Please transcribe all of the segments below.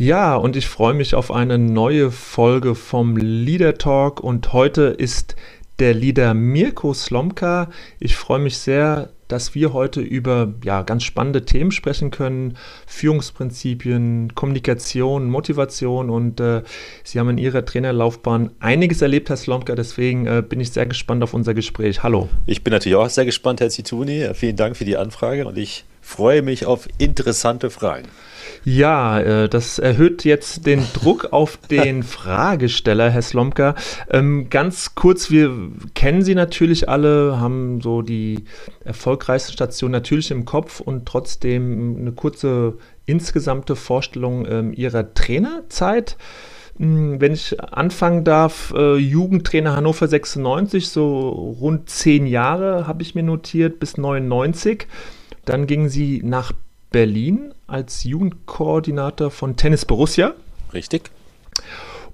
Ja, und ich freue mich auf eine neue Folge vom Leader Talk und heute ist der Leader Mirko Slomka. Ich freue mich sehr, dass wir heute über ja, ganz spannende Themen sprechen können. Führungsprinzipien, Kommunikation, Motivation und äh, Sie haben in Ihrer Trainerlaufbahn einiges erlebt, Herr Slomka. Deswegen äh, bin ich sehr gespannt auf unser Gespräch. Hallo. Ich bin natürlich auch sehr gespannt, Herr Zituni. Vielen Dank für die Anfrage und ich freue mich auf interessante Fragen. Ja, äh, das erhöht jetzt den Druck auf den Fragesteller, Herr Slomka. Ähm, ganz kurz, wir kennen Sie natürlich alle, haben so die erfolgreichste Station natürlich im Kopf und trotzdem eine kurze insgesamte Vorstellung ähm, Ihrer Trainerzeit. Hm, wenn ich anfangen darf, äh, Jugendtrainer Hannover 96, so rund zehn Jahre habe ich mir notiert, bis 99. Dann gingen Sie nach Berlin als Jugendkoordinator von Tennis Borussia. Richtig.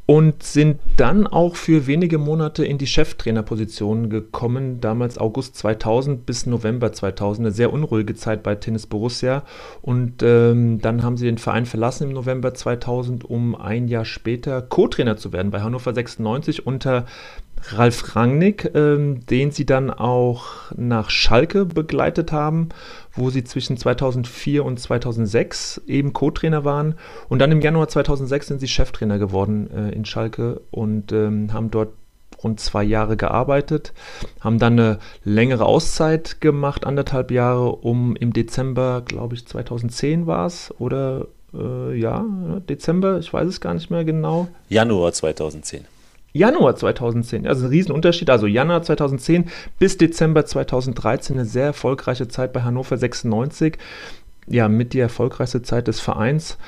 Und sind dann auch für wenige Monate in die Cheftrainerposition gekommen, damals August 2000 bis November 2000, eine sehr unruhige Zeit bei Tennis Borussia. Und ähm, dann haben sie den Verein verlassen im November 2000, um ein Jahr später Co-Trainer zu werden bei Hannover 96 unter Ralf Rangnick, ähm, den sie dann auch nach Schalke begleitet haben, wo sie zwischen 2004 und 2006 eben Co-Trainer waren. Und dann im Januar 2006 sind sie Cheftrainer geworden äh, in Schalke und ähm, haben dort rund zwei Jahre gearbeitet, haben dann eine längere Auszeit gemacht, anderthalb Jahre, um im Dezember, glaube ich, 2010 war es, oder äh, ja, Dezember, ich weiß es gar nicht mehr genau. Januar 2010. Januar 2010. Also ein Riesenunterschied. Also Januar 2010 bis Dezember 2013 eine sehr erfolgreiche Zeit bei Hannover 96. Ja, mit die erfolgreichste Zeit des Vereins.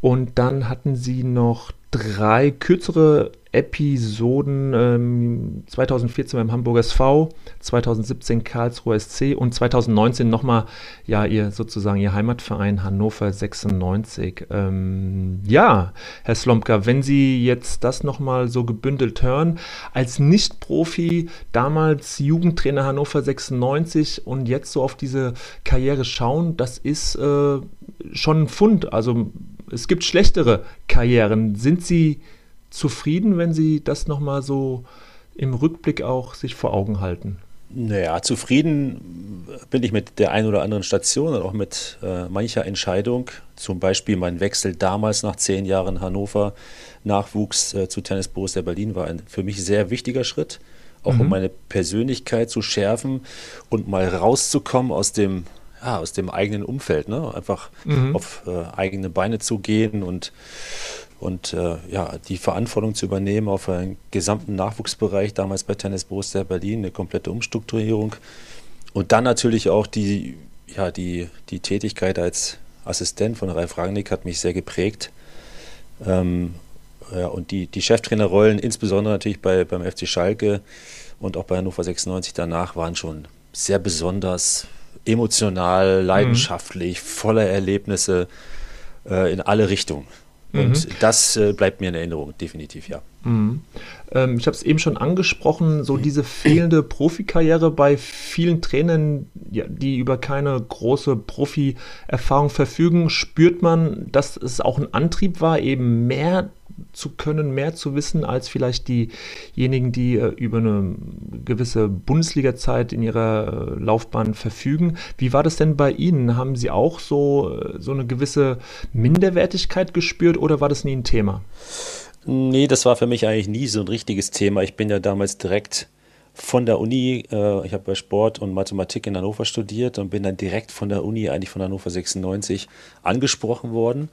Und dann hatten sie noch drei kürzere Episoden ähm, 2014 beim Hamburger SV, 2017 Karlsruher SC und 2019 nochmal ja ihr sozusagen ihr Heimatverein Hannover 96. Ähm, ja, Herr Slomka, wenn Sie jetzt das nochmal so gebündelt hören, als Nicht-Profi, damals Jugendtrainer Hannover 96 und jetzt so auf diese Karriere schauen, das ist äh, schon ein Fund. Also es gibt schlechtere Karrieren. Sind Sie zufrieden, wenn Sie das nochmal so im Rückblick auch sich vor Augen halten? Naja, zufrieden bin ich mit der einen oder anderen Station und auch mit äh, mancher Entscheidung. Zum Beispiel mein Wechsel damals nach zehn Jahren Hannover Nachwuchs äh, zu Tennis Borussia Berlin war ein für mich sehr wichtiger Schritt, auch mhm. um meine Persönlichkeit zu schärfen und mal rauszukommen aus dem ja, aus dem eigenen Umfeld, ne? einfach mhm. auf äh, eigene Beine zu gehen und, und äh, ja, die Verantwortung zu übernehmen auf einen gesamten Nachwuchsbereich, damals bei Tennis Borussia Berlin, eine komplette Umstrukturierung. Und dann natürlich auch die, ja, die, die Tätigkeit als Assistent von Ralf Rangnick hat mich sehr geprägt. Ähm, ja, und die, die Cheftrainerrollen, insbesondere natürlich bei, beim FC Schalke und auch bei Hannover 96 danach, waren schon sehr besonders, emotional, leidenschaftlich, mhm. voller Erlebnisse äh, in alle Richtungen. Und mhm. das äh, bleibt mir in Erinnerung, definitiv, ja. Mhm. Ähm, ich habe es eben schon angesprochen, so diese fehlende Profikarriere bei vielen Trainern, ja, die über keine große Profi-Erfahrung verfügen, spürt man, dass es auch ein Antrieb war, eben mehr zu können, mehr zu wissen als vielleicht diejenigen, die äh, über eine gewisse Bundesliga-Zeit in ihrer äh, Laufbahn verfügen. Wie war das denn bei Ihnen? Haben Sie auch so, äh, so eine gewisse Minderwertigkeit gespürt oder war das nie ein Thema? Nee, das war für mich eigentlich nie so ein richtiges Thema. Ich bin ja damals direkt von der Uni, äh, ich habe bei Sport und Mathematik in Hannover studiert und bin dann direkt von der Uni, eigentlich von Hannover 96, angesprochen worden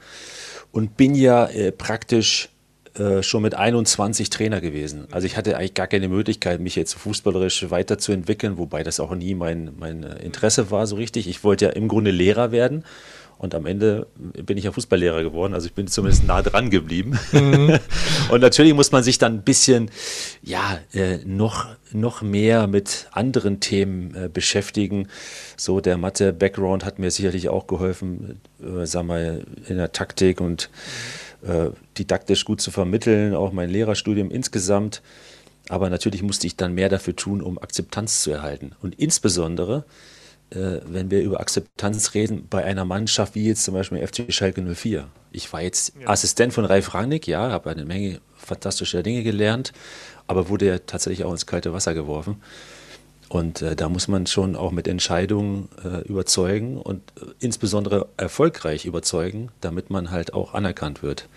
und bin ja äh, praktisch äh, schon mit 21 Trainer gewesen. Also ich hatte eigentlich gar keine Möglichkeit, mich jetzt fußballerisch weiterzuentwickeln, wobei das auch nie mein, mein Interesse war so richtig. Ich wollte ja im Grunde Lehrer werden Und am Ende bin ich ja Fußballlehrer geworden, also ich bin zumindest nah dran geblieben. Mhm. und natürlich muss man sich dann ein bisschen, ja, äh, noch, noch mehr mit anderen Themen äh, beschäftigen. So der Mathe-Background hat mir sicherlich auch geholfen, äh, sag mal, in der Taktik und äh, didaktisch gut zu vermitteln, auch mein Lehrerstudium insgesamt. Aber natürlich musste ich dann mehr dafür tun, um Akzeptanz zu erhalten. Und insbesondere äh, wenn wir über Akzeptanz reden, bei einer Mannschaft wie jetzt zum Beispiel FC Schalke 04. Ich war jetzt ja. Assistent von Ralf Rangnick, ja, habe eine Menge fantastischer Dinge gelernt, aber wurde ja tatsächlich auch ins kalte Wasser geworfen. Und äh, da muss man schon auch mit Entscheidungen äh, überzeugen und äh, insbesondere erfolgreich überzeugen, damit man halt auch anerkannt wird.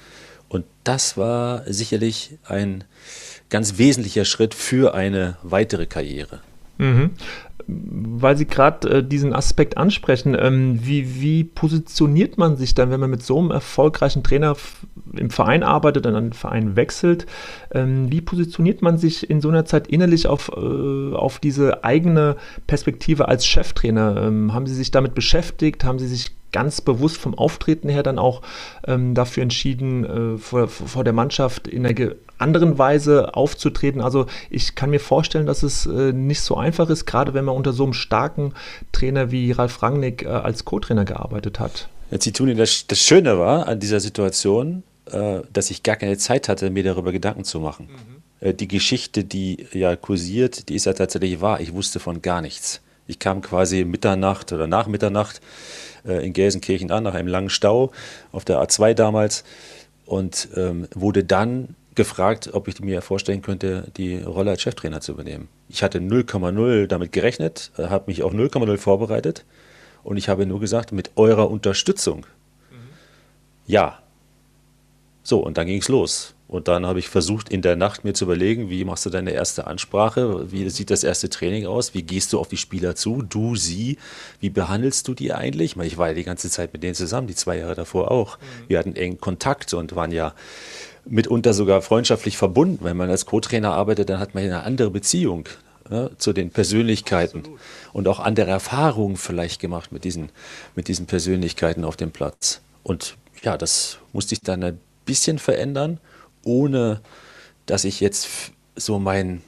Und das war sicherlich ein ganz wesentlicher Schritt für eine weitere Karriere. Mhm weil Sie gerade äh, diesen Aspekt ansprechen, ähm, wie, wie positioniert man sich dann, wenn man mit so einem erfolgreichen Trainer im Verein arbeitet und dann den Verein wechselt? Ähm, wie positioniert man sich in so einer Zeit innerlich auf, äh, auf diese eigene Perspektive als Cheftrainer? Ähm, haben Sie sich damit beschäftigt? Haben Sie sich ganz bewusst vom Auftreten her dann auch ähm, dafür entschieden, äh, vor, vor der Mannschaft in einer anderen Weise aufzutreten. Also ich kann mir vorstellen, dass es äh, nicht so einfach ist, gerade wenn man unter so einem starken Trainer wie Ralf Rangnick äh, als Co-Trainer gearbeitet hat. Jetzt die Tuni, das, das Schöne war an dieser Situation, äh, dass ich gar keine Zeit hatte, mir darüber Gedanken zu machen. Mhm. Äh, die Geschichte, die ja kursiert, die ist ja tatsächlich wahr. Ich wusste von gar nichts. Ich kam quasi Mitternacht oder nach Mitternacht in Gelsenkirchen an, nach einem langen Stau auf der A2 damals und ähm, wurde dann gefragt, ob ich mir vorstellen könnte, die Rolle als Cheftrainer zu übernehmen. Ich hatte 0,0 damit gerechnet, äh, habe mich auch 0,0 vorbereitet und ich habe nur gesagt, mit eurer Unterstützung. Mhm. Ja. So, und dann ging es los. Und dann habe ich versucht, in der Nacht mir zu überlegen, wie machst du deine erste Ansprache? Wie sieht das erste Training aus? Wie gehst du auf die Spieler zu? Du, sie? Wie behandelst du die eigentlich? Ich war ja die ganze Zeit mit denen zusammen, die zwei Jahre davor auch. Mhm. Wir hatten engen Kontakt und waren ja mitunter sogar freundschaftlich verbunden. Wenn man als Co-Trainer arbeitet, dann hat man eine andere Beziehung ja, zu den Persönlichkeiten Absolut. und auch andere Erfahrungen vielleicht gemacht mit diesen, mit diesen Persönlichkeiten auf dem Platz. Und ja, das musste ich dann ein bisschen verändern ohne dass ich jetzt so mein,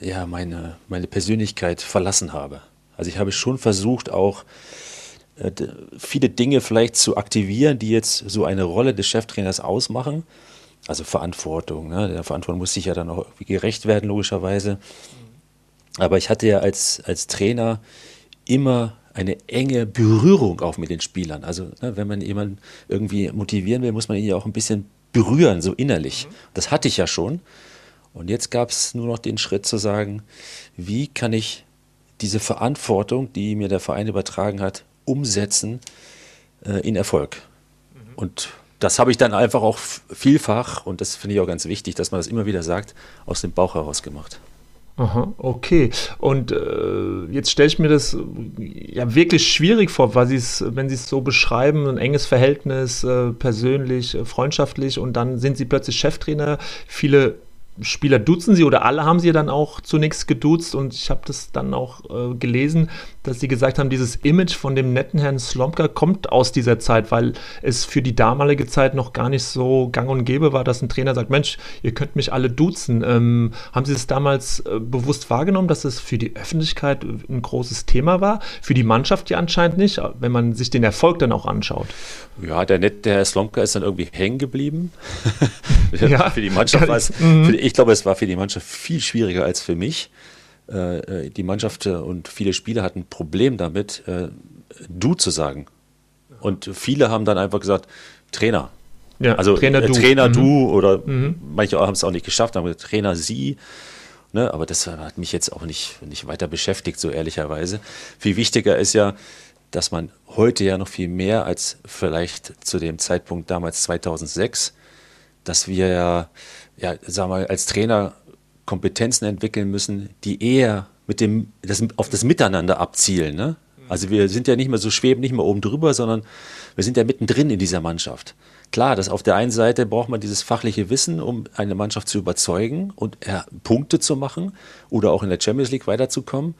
ja, meine, meine Persönlichkeit verlassen habe. Also ich habe schon versucht, auch äh, viele Dinge vielleicht zu aktivieren, die jetzt so eine Rolle des Cheftrainers ausmachen. Also Verantwortung. Ne? Der Verantwortung muss sich ja dann auch gerecht werden, logischerweise. Aber ich hatte ja als, als Trainer immer eine enge Berührung auch mit den Spielern. Also ne, wenn man jemanden irgendwie motivieren will, muss man ihn ja auch ein bisschen berühren, so innerlich. Das hatte ich ja schon. Und jetzt gab es nur noch den Schritt zu sagen, wie kann ich diese Verantwortung, die mir der Verein übertragen hat, umsetzen äh, in Erfolg. Mhm. Und das habe ich dann einfach auch vielfach, und das finde ich auch ganz wichtig, dass man das immer wieder sagt, aus dem Bauch heraus gemacht. Aha, okay. Und äh, jetzt stelle ich mir das ja wirklich schwierig vor, weil sie's, wenn Sie es so beschreiben, ein enges Verhältnis, äh, persönlich, äh, freundschaftlich und dann sind Sie plötzlich Cheftrainer. Viele Spieler duzen Sie oder alle haben Sie dann auch zunächst geduzt und ich habe das dann auch äh, gelesen, dass Sie gesagt haben, dieses Image von dem netten Herrn Slomka kommt aus dieser Zeit, weil es für die damalige Zeit noch gar nicht so gang und gäbe war, dass ein Trainer sagt, Mensch, ihr könnt mich alle duzen. Ähm, haben Sie es damals äh, bewusst wahrgenommen, dass es für die Öffentlichkeit ein großes Thema war? Für die Mannschaft ja anscheinend nicht, wenn man sich den Erfolg dann auch anschaut. Ja, der nette Herr Slomka ist dann irgendwie hängen geblieben. ja, für die Mannschaft war es, mhm. Ich glaube, es war für die Mannschaft viel schwieriger als für mich. Äh, äh, die Mannschaft und viele Spieler hatten ein Problem damit, äh, du zu sagen. Und viele haben dann einfach gesagt, Trainer. Ja, also Trainer du, Trainer mhm. du oder mhm. manche haben es auch nicht geschafft, haben gesagt, Trainer sie. Ne, aber das hat mich jetzt auch nicht, nicht weiter beschäftigt, so ehrlicherweise. Viel wichtiger ist ja, dass man heute ja noch viel mehr als vielleicht zu dem Zeitpunkt damals 2006, dass wir ja, ja sagen wir, als Trainer Kompetenzen entwickeln müssen, die eher mit dem, das, auf das Miteinander abzielen. Ne? Also wir sind ja nicht mehr so schweben, nicht mehr oben drüber, sondern wir sind ja mittendrin in dieser Mannschaft. Klar, dass auf der einen Seite braucht man dieses fachliche Wissen, um eine Mannschaft zu überzeugen und äh, Punkte zu machen oder auch in der Champions League weiterzukommen.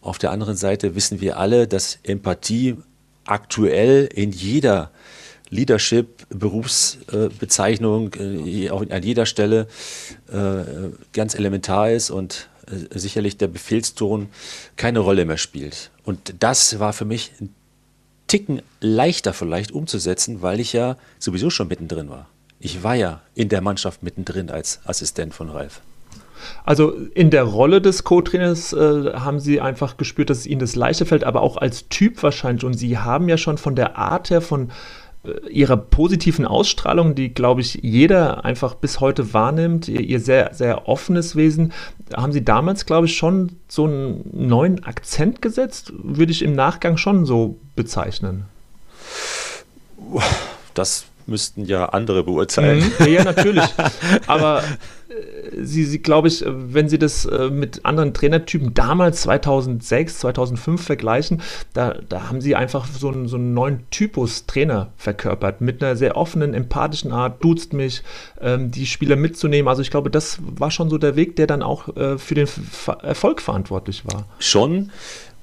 Auf der anderen Seite wissen wir alle, dass Empathie aktuell in jeder Leadership, Berufsbezeichnung, äh, auch an jeder Stelle äh, ganz elementar ist und äh, sicherlich der Befehlston keine Rolle mehr spielt. Und das war für mich ein Ticken leichter vielleicht umzusetzen, weil ich ja sowieso schon mittendrin war. Ich war ja in der Mannschaft mittendrin als Assistent von Ralf. Also in der Rolle des Co-Trainers äh, haben Sie einfach gespürt, dass es Ihnen das leichter fällt, aber auch als Typ wahrscheinlich. Und Sie haben ja schon von der Art her, von Ihrer positiven Ausstrahlung, die, glaube ich, jeder einfach bis heute wahrnimmt, Ihr, ihr sehr, sehr offenes Wesen, haben Sie damals, glaube ich, schon so einen neuen Akzent gesetzt? Würde ich im Nachgang schon so bezeichnen. Das müssten ja andere beurteilen. Mhm, ja, natürlich. Aber sie, sie glaube ich, wenn Sie das äh, mit anderen Trainertypen damals 2006, 2005 vergleichen, da, da haben Sie einfach so einen, so einen neuen Typus Trainer verkörpert mit einer sehr offenen, empathischen Art, duzt mich, ähm, die Spieler mitzunehmen. Also ich glaube, das war schon so der Weg, der dann auch äh, für den Erfolg verantwortlich war. Schon,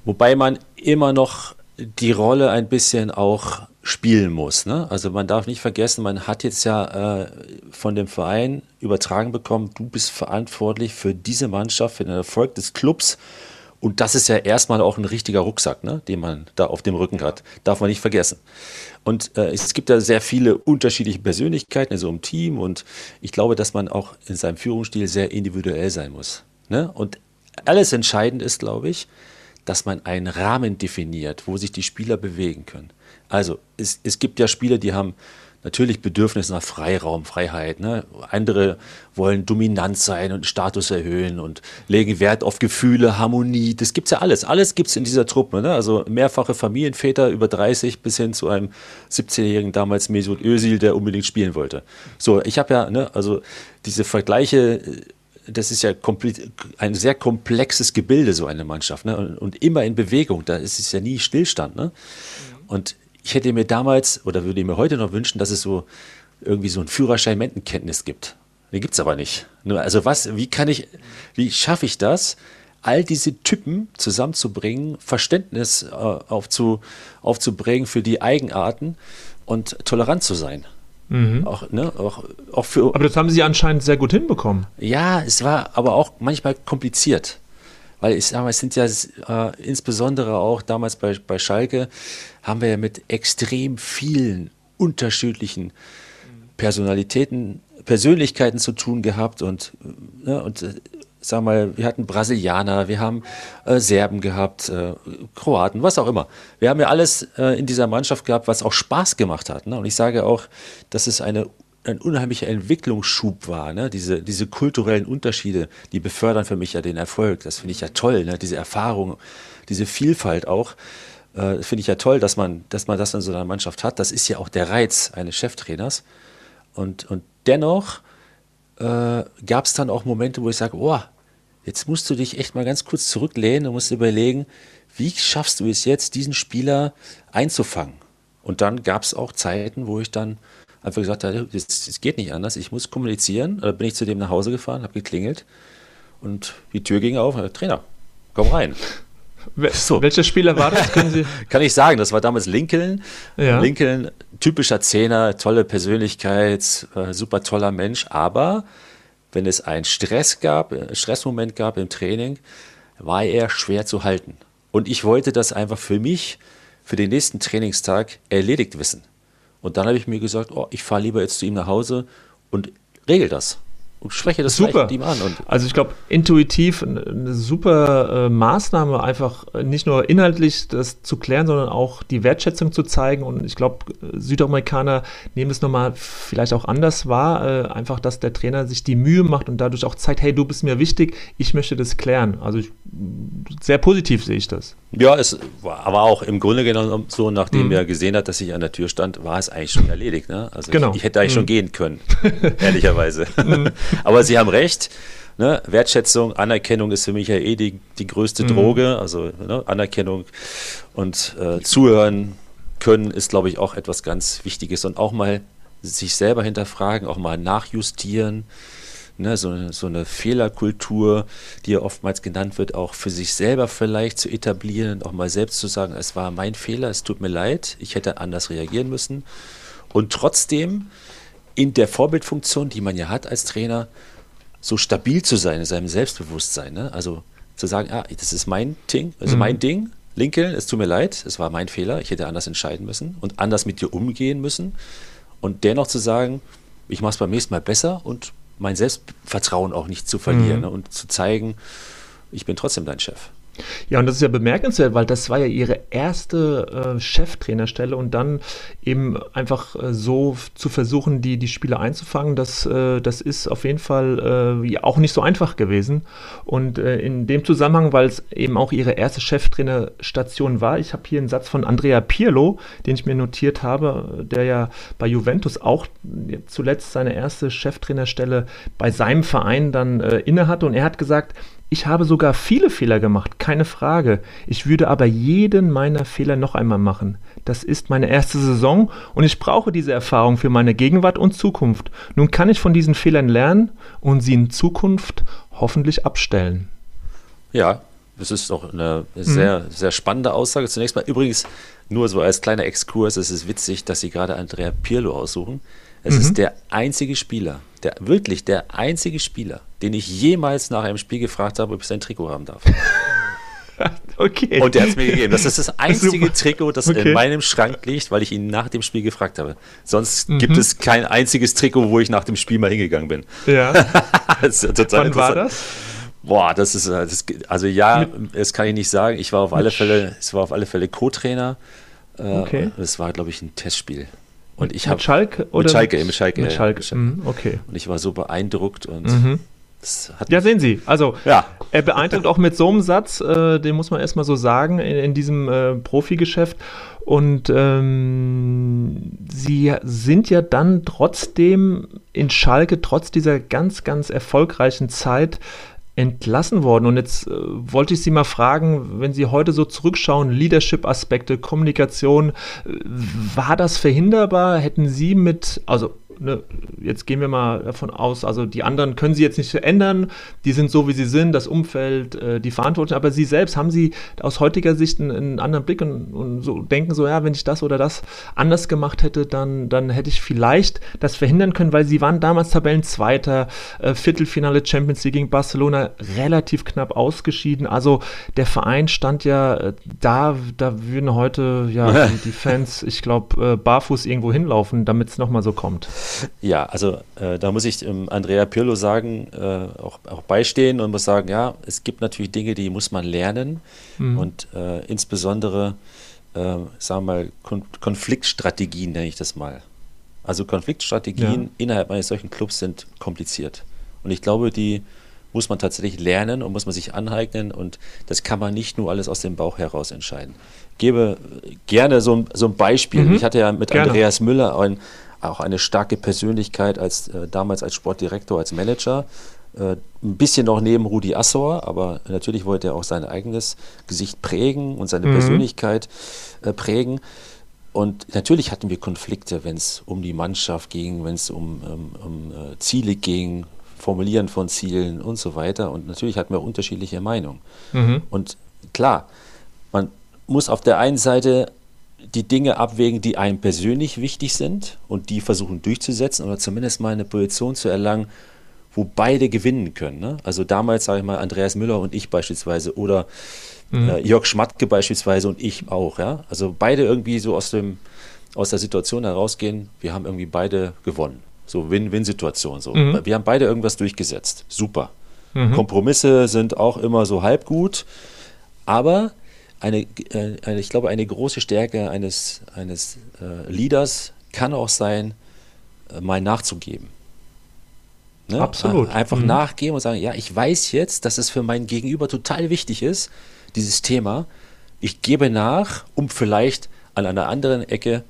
wobei man immer noch die Rolle ein bisschen auch spielen muss. Ne? Also man darf nicht vergessen, man hat jetzt ja äh, von dem Verein übertragen bekommen, du bist verantwortlich für diese Mannschaft, für den Erfolg des Clubs. Und das ist ja erstmal auch ein richtiger Rucksack, ne, den man da auf dem Rücken hat. Darf man nicht vergessen. Und äh, es gibt da sehr viele unterschiedliche Persönlichkeiten in so einem Team. Und ich glaube, dass man auch in seinem Führungsstil sehr individuell sein muss. Ne? Und alles entscheidend ist, glaube ich, dass man einen Rahmen definiert, wo sich die Spieler bewegen können. Also es, es gibt ja Spieler, die haben natürlich Bedürfnis nach Freiraum, Freiheit. Ne? Andere wollen dominant sein und Status erhöhen und legen Wert auf Gefühle, Harmonie. Das gibt es ja alles. Alles gibt es in dieser Truppe. Ne? Also mehrfache Familienväter über 30 bis hin zu einem 17-jährigen damals Mesut Özil, der unbedingt spielen wollte. So, ich habe ja, ne, also diese Vergleiche das ist ja ein sehr komplexes Gebilde, so eine Mannschaft. Ne? Und, immer in Bewegung, da ist es ja nie Stillstand. Ne? Und ich hätte mir damals oder würde mir heute noch wünschen, dass es so irgendwie so ein Führerschein Mentenkenntnis gibt. Den gibt es aber nicht. Also was, wie kann ich, wie schaffe ich das, all diese Typen zusammenzubringen, Verständnis äh, aufzu, aufzubringen für die Eigenarten und tolerant zu sein? Mhm. Auch, ne, auch, auch für, aber das haben Sie anscheinend sehr gut hinbekommen. Ja, es war aber auch manchmal kompliziert. Weil ich sage mal, es sind ja äh, insbesondere auch damals bei, bei Schalke, haben wir ja mit extrem vielen unterschiedlichen Personalitäten, Persönlichkeiten zu tun gehabt und, ne, und äh, sag mal, wir hatten Brasilianer, wir haben äh, Serben gehabt, äh, Kroaten, was auch immer. Wir haben ja alles äh, in dieser Mannschaft gehabt, was auch Spaß gemacht hat. Ne? Und ich sage auch, dass es eine ein unheimlicher Entwicklungsschub war. Ne? Diese, diese kulturellen Unterschiede, die befördern für mich ja den Erfolg. Das finde ich ja toll, ne? diese Erfahrung, diese Vielfalt auch. Äh, finde ich ja toll, dass man, dass man das in so einer Mannschaft hat. Das ist ja auch der Reiz eines Cheftrainers. Und, und dennoch äh, gab es dann auch Momente, wo ich sage, oh, jetzt musst du dich echt mal ganz kurz zurücklehnen und musst überlegen, wie schaffst du es jetzt, diesen Spieler einzufangen? Und dann gab es auch Zeiten, wo ich dann einfach gesagt es geht nicht anders, ich muss kommunizieren. Da bin ich zu dem nach Hause gefahren, habe geklingelt und die Tür ging auf. Trainer, komm rein. So. Welcher Spieler war das? Können Sie Kann ich sagen, das war damals Lincoln. Ja. Lincoln, typischer Zehner, tolle Persönlichkeit, äh, super toller Mensch, aber wenn es einen Stress gab, einen Stressmoment gab im Training, war er schwer zu halten. Und ich wollte das einfach für mich, für den nächsten Trainingstag erledigt wissen. Und dann habe ich mir gesagt, oh, ich fahre lieber jetzt zu ihm nach Hause und regel das und spreche das super. mit ihm an. also ich glaube, intuitiv eine super äh, Maßnahme, einfach nicht nur inhaltlich das zu klären, sondern auch die Wertschätzung zu zeigen. Und ich glaube, Südamerikaner nehmen es nochmal vielleicht auch anders wahr, äh, einfach, dass der Trainer sich die Mühe macht und dadurch auch zeigt, hey, du bist mir wichtig, ich möchte das klären. Also ich, sehr positiv sehe ich das. Ja, es war aber auch im Grunde genommen so, nachdem mhm. er gesehen hat, dass ich an der Tür stand, war es eigentlich schon erledigt. Ne? Also genau. ich, ich, hätte eigentlich mhm. schon gehen können, ehrlicherweise. Mhm. aber Sie haben recht. Ne? Wertschätzung, Anerkennung ist für mich ja eh die, die größte mhm. Droge. Also ne? Anerkennung und äh, Zuhören können ist, glaube ich, auch etwas ganz Wichtiges. Und auch mal sich selber hinterfragen, auch mal nachjustieren ne, so, so eine Fehlerkultur, die ja oftmals genannt wird, auch für sich selber vielleicht zu etablieren und auch mal selbst zu sagen, es war mein Fehler, es tut mir leid, ich hätte anders reagieren müssen. Und trotzdem in der Vorbildfunktion, die man ja hat als Trainer, so stabil zu sein in seinem Selbstbewusstsein. Ne? Also zu sagen, ah, das ist mein Ding, also mhm. mein Ding, Lincoln, es tut mir leid, es war mein Fehler, ich hätte anders entscheiden müssen und anders mit dir umgehen müssen. Und dennoch zu sagen, ich mache es beim nächsten Mal besser und mein Selbstvertrauen auch nicht zu verlieren mhm. ne? und zu zeigen, ich bin trotzdem dein Chef. Ja, und das ist ja bemerkenswert, weil das war ja ihre erste äh, Cheftrainerstelle und dann eben einfach äh, so zu versuchen, die, die Spieler einzufangen, das, äh, das ist auf jeden Fall äh, auch nicht so einfach gewesen. Und äh, in dem Zusammenhang, weil es eben auch ihre erste Cheftrainerstation war, ich habe hier einen Satz von Andrea Pirlo, den ich mir notiert habe, der ja bei Juventus auch zuletzt seine erste Cheftrainerstelle bei seinem Verein dann äh, innehatte und er hat gesagt, ich habe sogar viele Fehler gemacht, keine Frage. Ich würde aber jeden meiner Fehler noch einmal machen. Das ist meine erste Saison und ich brauche diese Erfahrung für meine Gegenwart und Zukunft. Nun kann ich von diesen Fehlern lernen und sie in Zukunft hoffentlich abstellen. Ja, das ist doch eine sehr, mhm. sehr spannende Aussage. Zunächst mal übrigens nur so als kleiner Exkurs, es ist witzig, dass Sie gerade Andrea Pirlo aussuchen. Es mhm. ist der einzige Spieler, der wirklich der einzige Spieler, den ich jemals nach einem Spiel gefragt habe, ob ich sein Trikot haben darf. okay. Und der hat es mir gegeben. Das ist das einzige Super. Trikot, das okay. in meinem Schrank liegt, weil ich ihn nach dem Spiel gefragt habe. Sonst mhm. gibt es kein einziges Trikot, wo ich nach dem Spiel mal hingegangen bin. Ja. das ist total Wann war das? Boah, das ist äh, das, also ja, das kann ich nicht sagen. Ich war auf alle Fälle, es war auf alle Fälle Co-Trainer. Äh, okay. Es war, glaube ich, ein Testspiel. Und ich mit Schalke oder mit Schalke, mit Schalke, mit Schalke. Ja, mhm, okay. Und ich war so beeindruckt und mhm. ja, sehen Sie. Also ja. er beeindruckt auch mit so einem Satz, äh, den muss man erstmal so sagen, in, in diesem äh, Profigeschäft. Und ähm, Sie sind ja dann trotzdem in Schalke, trotz dieser ganz, ganz erfolgreichen Zeit, entlassen worden. Und jetzt äh, wollte ich Sie mal fragen, wenn Sie heute so zurückschauen, Leadership-Aspekte, Kommunikation, äh, war das verhinderbar? Hätten Sie mit, also ne, jetzt gehen wir mal davon aus, also die anderen können sie jetzt nicht verändern, die sind so, wie sie sind, das Umfeld, äh, die Verantwortung, aber sie selbst, haben sie aus heutiger Sicht einen, einen anderen Blick und, und, so denken so, ja, wenn ich das oder das anders gemacht hätte, dann, dann hätte ich vielleicht das verhindern können, weil sie waren damals Tabellenzweiter, äh, Viertelfinale Champions League gegen Barcelona, relativ knapp ausgeschieden, also der Verein stand ja äh, da, da würden heute ja die, die Fans, ich glaube, äh, barfuß irgendwo hinlaufen, damit es nochmal so kommt. Ja, also äh, da muss ich ähm, Andrea Pirlo sagen, äh, auch, auch, beistehen und muss sagen, ja, es gibt natürlich Dinge, die muss man lernen mhm. und äh, insbesondere, äh, sagen wir mal, Kon Konfliktstrategien nenne ich das mal. Also Konfliktstrategien ja. innerhalb eines solchen Clubs sind kompliziert. Und ich glaube, die muss man tatsächlich lernen und muss man sich aneignen und das kann man nicht nur alles aus dem Bauch heraus entscheiden. Ich gebe gerne so ein, so ein Beispiel. Mhm. Ich hatte ja mit gerne. Andreas Müller ein, auch eine starke Persönlichkeit als äh, damals als Sportdirektor, als Manager. Äh, ein bisschen noch neben Rudi Assor, aber natürlich wollte er auch sein eigenes Gesicht prägen und seine mhm. Persönlichkeit äh, prägen. Und natürlich hatten wir Konflikte, wenn es um die Mannschaft ging, wenn es um, um, um äh, Ziele ging, Formulieren von Zielen und so weiter. Und natürlich hatten wir unterschiedliche Meinungen. Mhm. Und klar, man muss auf der einen Seite die Dinge abwägen, die einem persönlich wichtig sind und die versuchen durchzusetzen oder zumindest mal eine Position zu erlangen, wo beide gewinnen können. Ne? Also damals, sage ich mal, Andreas Müller und ich beispielsweise oder mhm. äh, Jörg Schmatke beispielsweise und ich auch. Ja? Also beide irgendwie so aus, dem, aus der Situation herausgehen, wir haben irgendwie beide gewonnen. So Win-Win-Situation. So. Mhm. Wir haben beide irgendwas durchgesetzt. Super. Mhm. Kompromisse sind auch immer so halb gut, aber eine, äh, eine, ich glaube, eine große Stärke eines, eines äh, Leaders kann auch sein, äh, mal nachzugeben. Ne? Absolut. Einfach mhm. nachgeben und sagen, ja, ich weiß jetzt, dass es für mein Gegenüber total wichtig ist, dieses Thema. Ich gebe nach, um vielleicht an einer anderen Ecke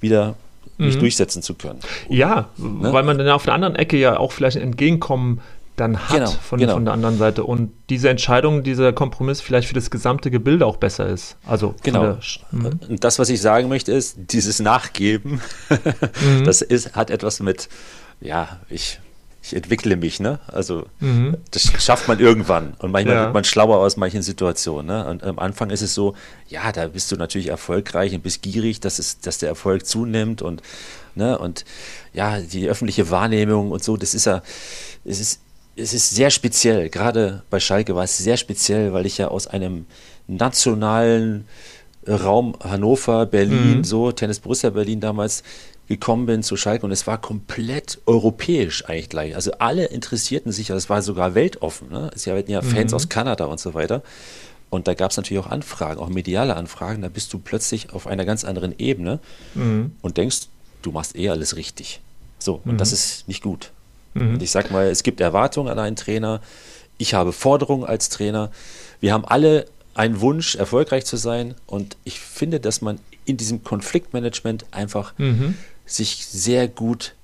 wieder mich mhm. durchsetzen zu können. Ja, ne? weil man dann auf der anderen Ecke ja auch vielleicht ein Entgegenkommen dann hat genau, von, genau. von der anderen Seite und diese Entscheidung, dieser Kompromiss vielleicht für das gesamte Gebilde auch besser ist. Also genau. Der, mhm. das, was ich sagen möchte, ist, dieses Nachgeben, mhm. das ist, hat etwas mit, ja, ich, ich entwickle mich, ne? Also mhm. das schafft man irgendwann. Und manchmal ja. wird man schlauer aus manchen Situationen. Ne? Und am Anfang ist es so, ja, da bist du natürlich erfolgreich und bist gierig, dass, es, dass der Erfolg zunimmt und, ne? und ja, die öffentliche Wahrnehmung und so, das ist ja, es ist, es ist sehr speziell. Gerade bei Schalke war es sehr speziell, weil ich ja aus einem nationalen Raum Hannover, Berlin, mhm. so, Tennis Borussia Berlin damals, gekommen bin zu Schalke und es war komplett europäisch eigentlich gleich. Also alle interessierten sich, das war sogar weltoffen. Ne? Es hatten ja Fans mhm. aus Kanada und so weiter. Und da gab es natürlich auch Anfragen, auch mediale Anfragen. Da bist du plötzlich auf einer ganz anderen Ebene mhm. und denkst, du machst eh alles richtig. So, und mhm. das ist nicht gut. Mhm. Und ich sag mal, es gibt Erwartungen an einen Trainer. Ich habe Forderungen als Trainer. Wir haben alle einen Wunsch, erfolgreich zu sein. Und ich finde, dass man in diesem Konfliktmanagement einfach mhm sich sehr gut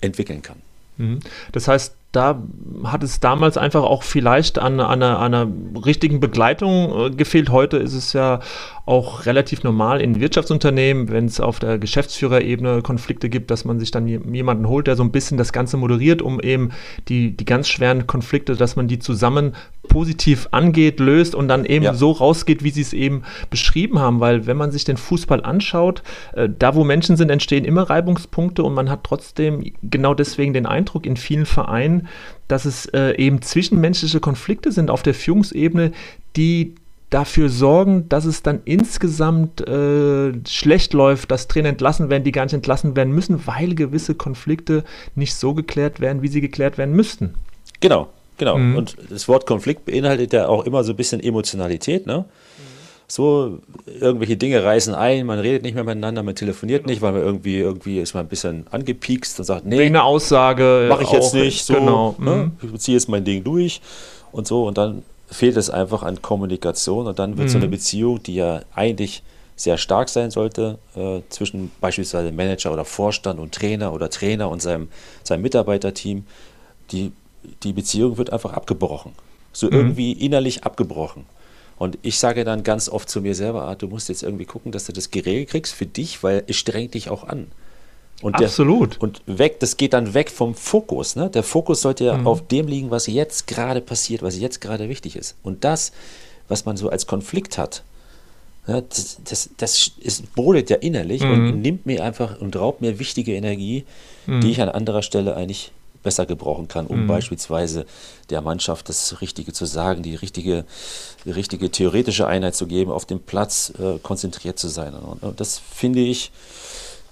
entwickeln kann. Mhm. Das heißt, da hat es damals einfach auch vielleicht an, an, einer, an einer richtigen Begleitung äh, gefehlt. Heute ist es ja auch relativ normal in Wirtschaftsunternehmen, wenn es auf der Geschäftsführerebene Konflikte gibt, dass man sich dann jemanden holt, der so ein bisschen das Ganze moderiert, um eben die, die ganz schweren Konflikte, dass man die zusammen positiv angeht, löst und dann eben ja. so rausgeht, wie sie es eben beschrieben haben. Weil wenn man sich den Fußball anschaut, äh, da wo Menschen sind, entstehen immer Reibungspunkte und man hat trotzdem genau deswegen den Eindruck in vielen Vereinen, dass es äh, eben zwischenmenschliche Konflikte sind auf der Führungsebene, die dafür sorgen, dass es dann insgesamt äh, schlecht läuft, dass Trainer entlassen werden, die gar nicht entlassen werden müssen, weil gewisse Konflikte nicht so geklärt werden, wie sie geklärt werden müssten. Genau, genau. Mhm. Und das Wort Konflikt beinhaltet ja auch immer so ein bisschen Emotionalität, ne? So, irgendwelche Dinge reißen ein, man redet nicht mehr miteinander, man telefoniert nicht, weil man irgendwie, irgendwie ist man ein bisschen angepiekst und sagt, nee. Wegen einer Aussage. Mache ich jetzt nicht, so, genau. Ne? Mhm. Ich ziehe jetzt mein Ding durch und so und dann fehlt es einfach an Kommunikation und dann wird mhm. so eine mhm. Beziehung, die ja eigentlich sehr stark sein sollte, äh, zwischen beispielsweise Manager oder Vorstand und Trainer oder Trainer und seinem, seinem Mitarbeiterteam, die, die Beziehung wird einfach abgebrochen. So mhm. irgendwie innerlich abgebrochen. Und ich sage dann ganz oft zu mir selber, ah, du musst jetzt irgendwie gucken, dass du das geregelt kriegst für dich, weil es strengt dich auch an. Und Absolut. Der, und weg, das geht dann weg vom Fokus. Ne? Der Fokus sollte ja mhm. auf dem liegen, was jetzt gerade passiert, was jetzt gerade wichtig ist. Und das, was man so als Konflikt hat, ja, das, das, das ist, brodelt ja innerlich mhm. und nimmt mir einfach und raubt mir wichtige Energie, mhm. die ich an anderer Stelle eigentlich besser gebrauchen kann, um mhm. beispielsweise der Mannschaft das Richtige zu sagen, die richtige, die richtige theoretische Einheit zu geben, auf dem Platz äh, konzentriert zu sein. Und, und das finde ich,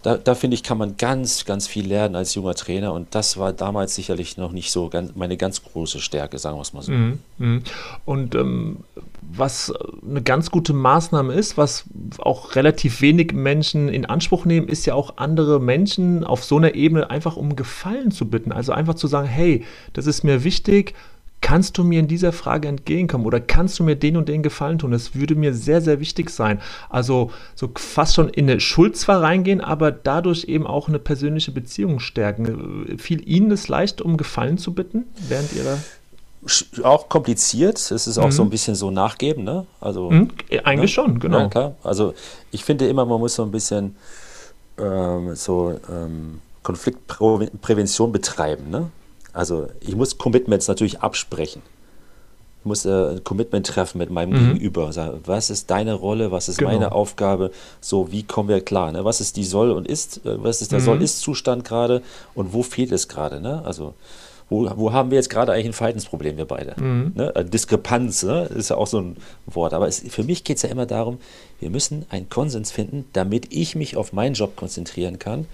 da, da finde ich, kann man ganz, ganz viel lernen als junger Trainer. Und das war damals sicherlich noch nicht so ganz, meine ganz große Stärke, sagen wir es mal so. Mhm, mh. Und ähm, was eine ganz gute Maßnahme ist, was auch relativ wenig Menschen in Anspruch nehmen, ist ja auch andere Menschen auf so einer Ebene einfach um Gefallen zu bitten. Also einfach zu sagen, hey, das ist mir wichtig, kannst du mir in dieser Frage entgegenkommen oder kannst du mir den und den Gefallen tun? Das würde mir sehr, sehr wichtig sein. Also so fast schon in eine Schuld zwar reingehen, aber dadurch eben auch eine persönliche Beziehung stärken. Fiel Ihnen es leicht, um Gefallen zu bitten während Ihrer auch kompliziert. Es ist auch mhm. so ein bisschen so nachgeben, ne? Also mhm, eigentlich ne? schon, genau. Ja, klar. Also ich finde immer, man muss so ein bisschen ähm, so ähm, Konfliktprävention betreiben, ne? Also ich muss Commitments natürlich absprechen. Ich muss äh, ein Commitment treffen mit meinem mhm. Gegenüber. Sagen, was ist deine Rolle, was ist genau. meine Aufgabe? So, wie kommen wir klar? Ne? Was ist die Soll- und Ist, äh, was ist der mhm. Soll-Ist-Zustand gerade und wo fehlt es gerade? Ne? Also wo, wo haben wir jetzt gerade eigentlich ein Verhaltensproblem, wir beide? Mhm. Ne? Äh, Diskrepanz ne? ist ja auch so ein Wort. Aber es, für mich geht es ja immer darum, wir müssen einen Konsens finden, damit ich mich auf meinen Job konzentrieren kann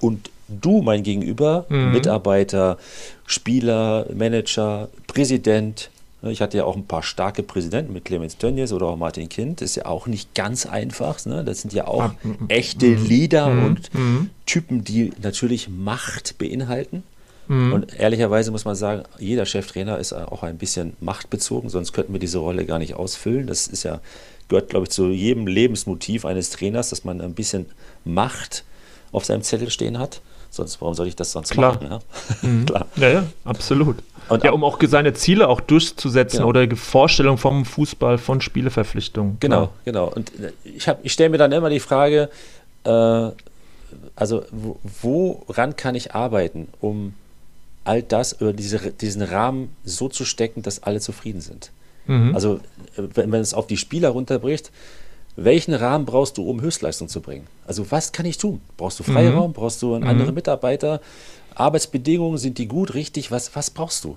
und du, mein Gegenüber, mhm. Mitarbeiter, Spieler, Manager, Präsident, ne, ich hatte ja auch ein paar starke Präsidenten mit Clemens Tönnies oder auch Martin Kind. Das ist ja auch nicht ganz einfach. Ne? Das sind ja auch ah, echte. Leader mhm. und mhm. Typen, die natürlich Macht beinhalten. Mhm. Und ehrlicherweise muss man sagen, jeder Cheftrainer ist auch ein bisschen machtbezogen, sonst könnten wir diese Rolle gar nicht ausfüllen. Das ist ja, gehört, glaube ich, zu jedem Lebensmotiv eines Trainers, dass man ein bisschen Macht auf seinem Zettel stehen hat. Sonst, warum soll ich das sonst Klar. machen? Ja? Mhm. Klar. Ja, ja, absolut. Und ja, um auch seine Ziele auch durchzusetzen genau. oder Vorstellung vom Fußball, von Spieleverpflichtungen. Genau, genau. Und äh, ich, ich stelle mir dann immer die Frage, äh, also wo, woran kann ich arbeiten, um all das über diese, diesen Rahmen so zu stecken, dass alle zufrieden sind. Mhm. Also, äh, wenn man es auf die Spieler runterbricht, welchen Rahmen brauchst du, um Höchstleistung zu bringen? Also, was kann ich tun? Brauchst du Freiraum? Mhm. Brauchst du einen mhm. anderen Mitarbeiter? Arbeitsbedingungen, sind die gut, richtig? Was, was brauchst du?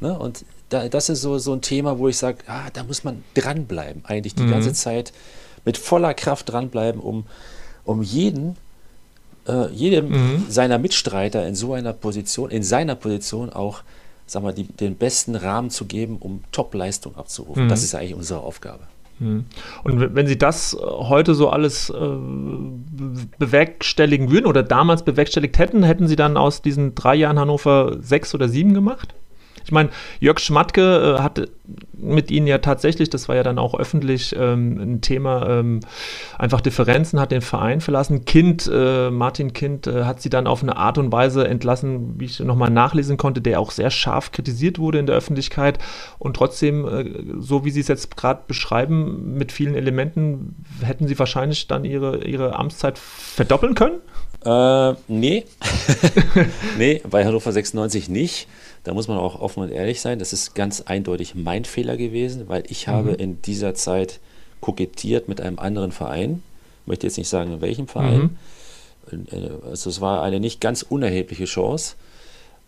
Ne? Und da, das ist so, so ein Thema, wo ich sage, ah, da muss man dranbleiben, eigentlich die mhm. ganze Zeit mit voller Kraft dranbleiben, um, um jeden, äh, jedem mhm. seiner Mitstreiter in so einer Position, in seiner Position auch, sag mal, die, den besten Rahmen zu geben, um Top-Leistung abzurufen. Mhm. Das ist eigentlich unsere Aufgabe. Mhm. Und wenn Sie das äh, heute so alles äh, bewerkstelligen würden oder damals bewerkstelligt hätten, hätten Sie dann aus diesen drei Jahren Hannover sechs oder sieben gemacht? Ich meine, Jörg Schmatke äh, hat mit ihnen ja tatsächlich, das war ja dann auch öffentlich ähm, ein Thema, ähm, einfach Differenzen, hat den Verein verlassen. Kind, äh, Martin Kind, äh, hat sie dann auf eine Art und Weise entlassen, wie ich nochmal nachlesen konnte, der auch sehr scharf kritisiert wurde in der Öffentlichkeit. Und trotzdem, äh, so wie Sie es jetzt gerade beschreiben, mit vielen Elementen, hätten Sie wahrscheinlich dann Ihre, Ihre Amtszeit verdoppeln können? Äh, nee. nee, bei Hannover 96 nicht. Da muss man auch offen und ehrlich sein. Das ist ganz eindeutig mein Fehler gewesen, weil ich mhm. habe in dieser Zeit kokettiert mit einem anderen Verein. Ich möchte jetzt nicht sagen, in welchem Verein. Mhm. Also es war eine nicht ganz unerhebliche Chance.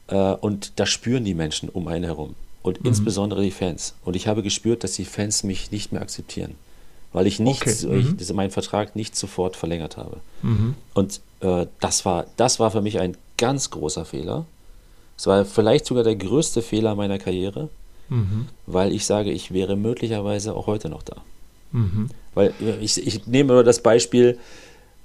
Äh, und da spüren die Menschen um einen herum. Und mhm. insbesondere die Fans. Und ich habe gespürt, dass die Fans mich nicht mehr akzeptieren. Weil ich nicht, okay. ich, mhm. meinen Vertrag nicht sofort verlängert habe. Mhm. Und äh, das, war, das war für mich ein ganz großer Fehler. Es war vielleicht sogar der größte Fehler meiner Karriere, mhm. weil ich sage, ich wäre möglicherweise auch heute noch da. Mhm. Weil ich, ich nehme nur das Beispiel,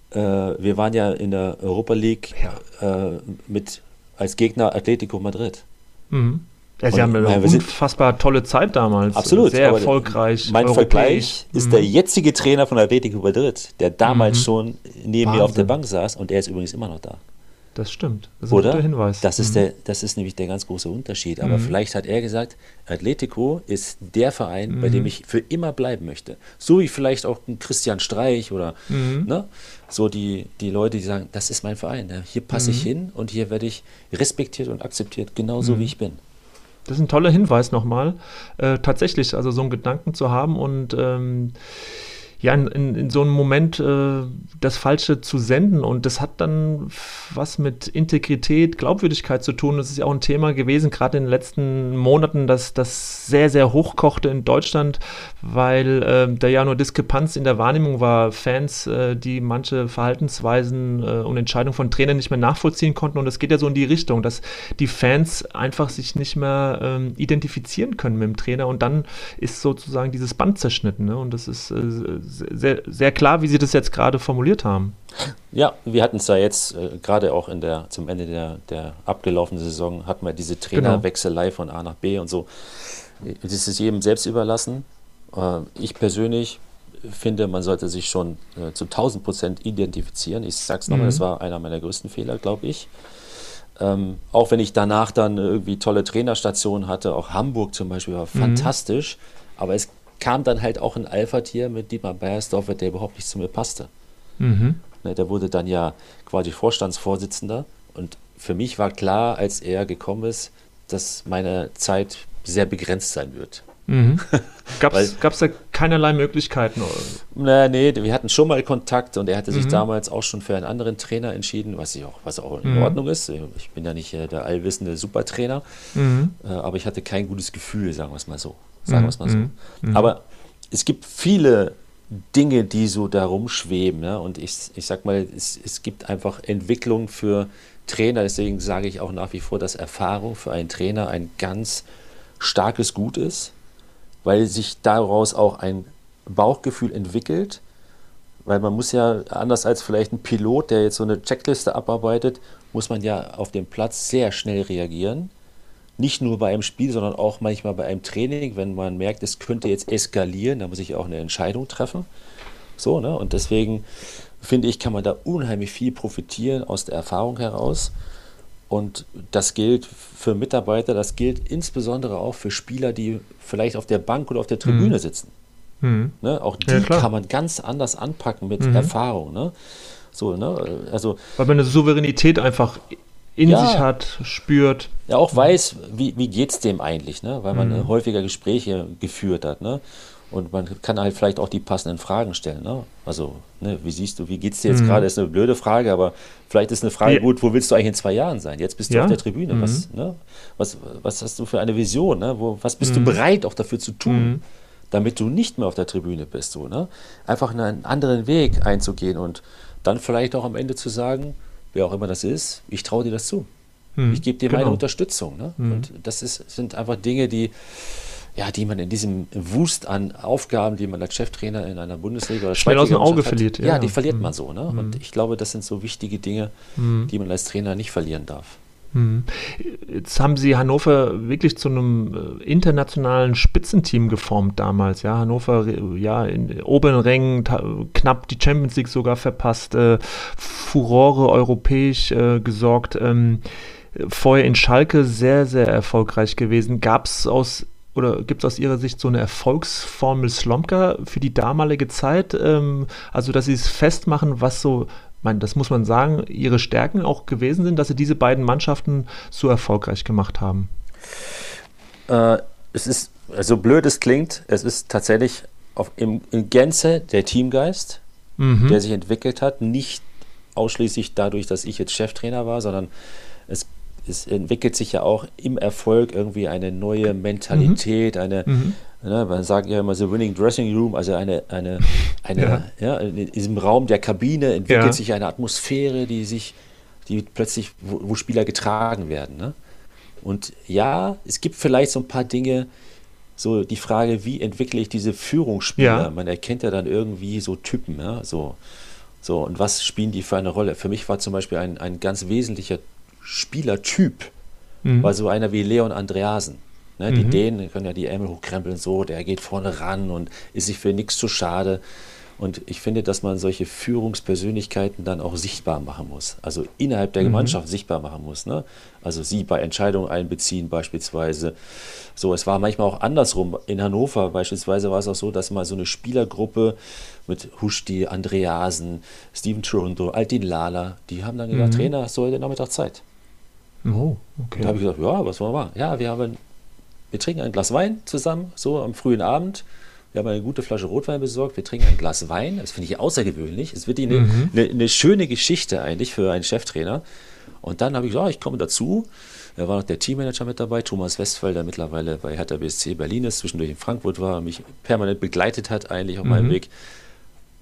äh, wir waren ja in der Europa League ja. äh, mit als Gegner Atletico Madrid. Mhm. Ja, sie und, haben eine unfassbar tolle Zeit damals. Absolut. Sehr erfolgreich. Mein Vergleich ist der mhm. jetzige Trainer von Atletico Madrid, der damals mhm. schon neben Wahnsinn. mir auf der Bank saß und er ist übrigens immer noch da. Das stimmt. Das ist Oder? ein guter Hinweis. Das ist, mhm. der, das ist nämlich der ganz große Unterschied. Aber mhm. vielleicht hat er gesagt, Atletico ist der Verein, mhm. bei dem ich für immer bleiben möchte. So wie vielleicht auch ein Christian Streich oder mhm. ne, so die, die Leute, die sagen, das ist mein Verein. Ne? Hier passe ich mhm. hin und hier werde ich respektiert und akzeptiert, genauso mhm. wie ich bin. Das ist ein toller Hinweis nochmal. Äh, tatsächlich, also so einen Gedanken zu haben und ähm, ja, in, in, in, so einem Moment äh, das Falsche zu senden. Und das hat dann was mit Integrität, Glaubwürdigkeit zu tun. Das ist ja auch ein Thema gewesen, gerade in den letzten Monaten, dass das sehr, sehr hochkochte in Deutschland, weil äh, da ja nur Diskrepanz in der Wahrnehmung war. Fans, äh, die manche Verhaltensweisen äh, und Entscheidungen von Trainern nicht mehr nachvollziehen konnten. Und es geht ja so in die Richtung, dass die Fans einfach sich nicht mehr ähm, identifizieren können mit dem Trainer. Und dann ist sozusagen dieses Band zerschnitten. Ne? Und das ist äh, sehr, sehr klar, wie Sie das jetzt gerade formuliert haben. Ja, wir hatten es ja jetzt äh, gerade auch in der, zum Ende der, der abgelaufenen Saison, hatten wir diese genau. Trainerwechselei genau. von A nach B und so. Das ist jedem selbst überlassen. Äh, ich persönlich finde, man sollte sich schon äh, zu 1000 Prozent identifizieren. Ich sage es nochmal, mhm. das war einer meiner größten Fehler, glaube ich. Ähm, auch wenn ich danach dann irgendwie tolle Trainerstationen hatte, auch Hamburg zum Beispiel war mhm. fantastisch, aber es kam dann halt auch ein Alpha-Tier mit Dietmar Beiersdorfer, der überhaupt nicht zu mir passte. Mhm. Ne, der wurde dann ja quasi Vorstandsvorsitzender und für mich war klar, als er gekommen ist, dass meine Zeit sehr begrenzt sein wird. Mhm. Gab es da keinerlei Möglichkeiten? Na, nee, wir hatten schon mal Kontakt und er hatte sich mhm. damals auch schon für einen anderen Trainer entschieden, was, ich auch, was auch in mhm. Ordnung ist. Ich bin ja nicht äh, der allwissende Supertrainer, mhm. äh, aber ich hatte kein gutes Gefühl, sagen wir es mal so. Sagen wir es mal so. Mhm. Mhm. Aber es gibt viele Dinge, die so da rumschweben. Ne? Und ich, ich sag mal, es, es gibt einfach Entwicklung für Trainer. Deswegen sage ich auch nach wie vor, dass Erfahrung für einen Trainer ein ganz starkes Gut ist, weil sich daraus auch ein Bauchgefühl entwickelt. Weil man muss ja, anders als vielleicht ein Pilot, der jetzt so eine Checkliste abarbeitet, muss man ja auf dem Platz sehr schnell reagieren nicht nur bei einem Spiel, sondern auch manchmal bei einem Training, wenn man merkt, es könnte jetzt eskalieren, da muss ich auch eine Entscheidung treffen. So, ne? Und deswegen finde ich, kann man da unheimlich viel profitieren aus der Erfahrung heraus. Und das gilt für Mitarbeiter, das gilt insbesondere auch für Spieler, die vielleicht auf der Bank oder auf der Tribüne mhm. sitzen. Mhm. Ne? Auch die ja, kann man ganz anders anpacken mit mhm. Erfahrung. Ne? So, ne? Also, Weil man eine Souveränität einfach in ja. sich hat, spürt. Ja, auch weiß, wie, wie geht es dem eigentlich, ne? weil man mhm. häufiger Gespräche geführt hat. Ne? Und man kann halt vielleicht auch die passenden Fragen stellen. Ne? Also, ne, wie siehst du, wie geht es dir jetzt mhm. gerade? Das ist eine blöde Frage, aber vielleicht ist eine Frage ja. gut, wo willst du eigentlich in zwei Jahren sein? Jetzt bist du ja. auf der Tribüne. Mhm. Was, ne? was, was hast du für eine Vision? Ne? Wo, was bist mhm. du bereit auch dafür zu tun, mhm. damit du nicht mehr auf der Tribüne bist? So, ne? Einfach einen anderen Weg einzugehen und dann vielleicht auch am Ende zu sagen, wer auch immer das ist, ich traue dir das zu. Mhm. Ich gebe dir genau. meine Unterstützung. Ne? Mhm. Und das ist, sind einfach Dinge, die ja, die man in diesem Wust an Aufgaben, die man als Cheftrainer in einer Bundesliga oder Schnell aus dem Auge hat, verliert. Ja, ja, die verliert mhm. man so. Ne? Und mhm. ich glaube, das sind so wichtige Dinge, mhm. die man als Trainer nicht verlieren darf. Mhm. Jetzt haben Sie Hannover wirklich zu einem äh, internationalen Spitzenteam geformt damals. Ja, Hannover äh, ja in oberen Rängen knapp die Champions League sogar verpasst, äh, Furore europäisch äh, gesorgt. Ähm, vorher in Schalke sehr, sehr erfolgreich gewesen. Gab es aus oder gibt es aus Ihrer Sicht so eine Erfolgsformel Slomka für die damalige Zeit? Ähm, also, dass Sie es festmachen, was so, mein, das muss man sagen, Ihre Stärken auch gewesen sind, dass Sie diese beiden Mannschaften so erfolgreich gemacht haben? Äh, es ist, so also blöd es klingt, es ist tatsächlich auf, im, in Gänze der Teamgeist, mhm. der sich entwickelt hat, nicht ausschließlich dadurch, dass ich jetzt Cheftrainer war, sondern es es entwickelt sich ja auch im Erfolg irgendwie eine neue Mentalität, mhm. eine, mhm. Ne, man sagt ja immer so Winning Dressing Room, also eine, eine, eine ja. ja in diesem Raum der Kabine entwickelt ja. sich eine Atmosphäre, die sich, die plötzlich, wo, wo Spieler getragen werden. Ne? Und ja, es gibt vielleicht so ein paar Dinge, so die Frage, wie entwickle ich diese Führungsspieler? Ja. Man erkennt ja dann irgendwie so Typen, ja, so. So, und was spielen die für eine Rolle? Für mich war zum Beispiel ein, ein ganz wesentlicher Spielertyp mhm. war so einer wie Leon Andreasen. Ne, die mhm. Dänen können ja die Ärmel hochkrempeln, so, der geht vorne ran und ist sich für nichts zu schade. Und ich finde, dass man solche Führungspersönlichkeiten dann auch sichtbar machen muss. Also innerhalb der mhm. Gemeinschaft sichtbar machen muss. Ne? Also sie bei Entscheidungen einbeziehen beispielsweise. So, es war manchmal auch andersrum. In Hannover beispielsweise war es auch so, dass mal so eine Spielergruppe mit Huschti, Andreasen, Steven Trundo, Altin Lala, die haben dann gesagt, mhm. Trainer, hast du heute Nachmittag Zeit? Oh, okay. Da habe ich gesagt, ja, was wollen wir machen? Ja, wir haben, wir trinken ein Glas Wein zusammen, so am frühen Abend. Wir haben eine gute Flasche Rotwein besorgt. Wir trinken ein Glas Wein. Das finde ich außergewöhnlich. Es wird eine, mhm. eine, eine, schöne Geschichte eigentlich für einen Cheftrainer. Und dann habe ich gesagt, ich komme dazu. Da war noch der Teammanager mit dabei, Thomas Westphal, der mittlerweile bei Hertha BSC Berlin ist, zwischendurch in Frankfurt war, mich permanent begleitet hat eigentlich auf mhm. meinem Weg.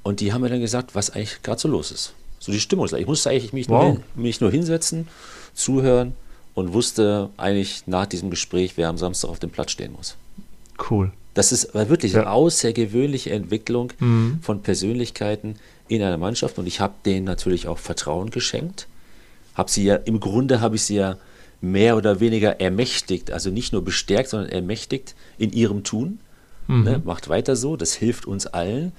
Und die haben mir dann gesagt, was eigentlich gerade so los ist. So die Stimmung. Ich musste eigentlich mich, wow. nur, mich nur hinsetzen zuhören und wusste eigentlich nach diesem Gespräch, wer am Samstag auf dem Platz stehen muss. Cool. Das ist wirklich ja. eine außergewöhnliche Entwicklung mhm. von Persönlichkeiten in einer Mannschaft und ich habe denen natürlich auch Vertrauen geschenkt. Habe sie ja im Grunde habe ich sie ja mehr oder weniger ermächtigt, also nicht nur bestärkt, sondern ermächtigt in ihrem Tun. Mhm. Ne, macht weiter so, das hilft uns allen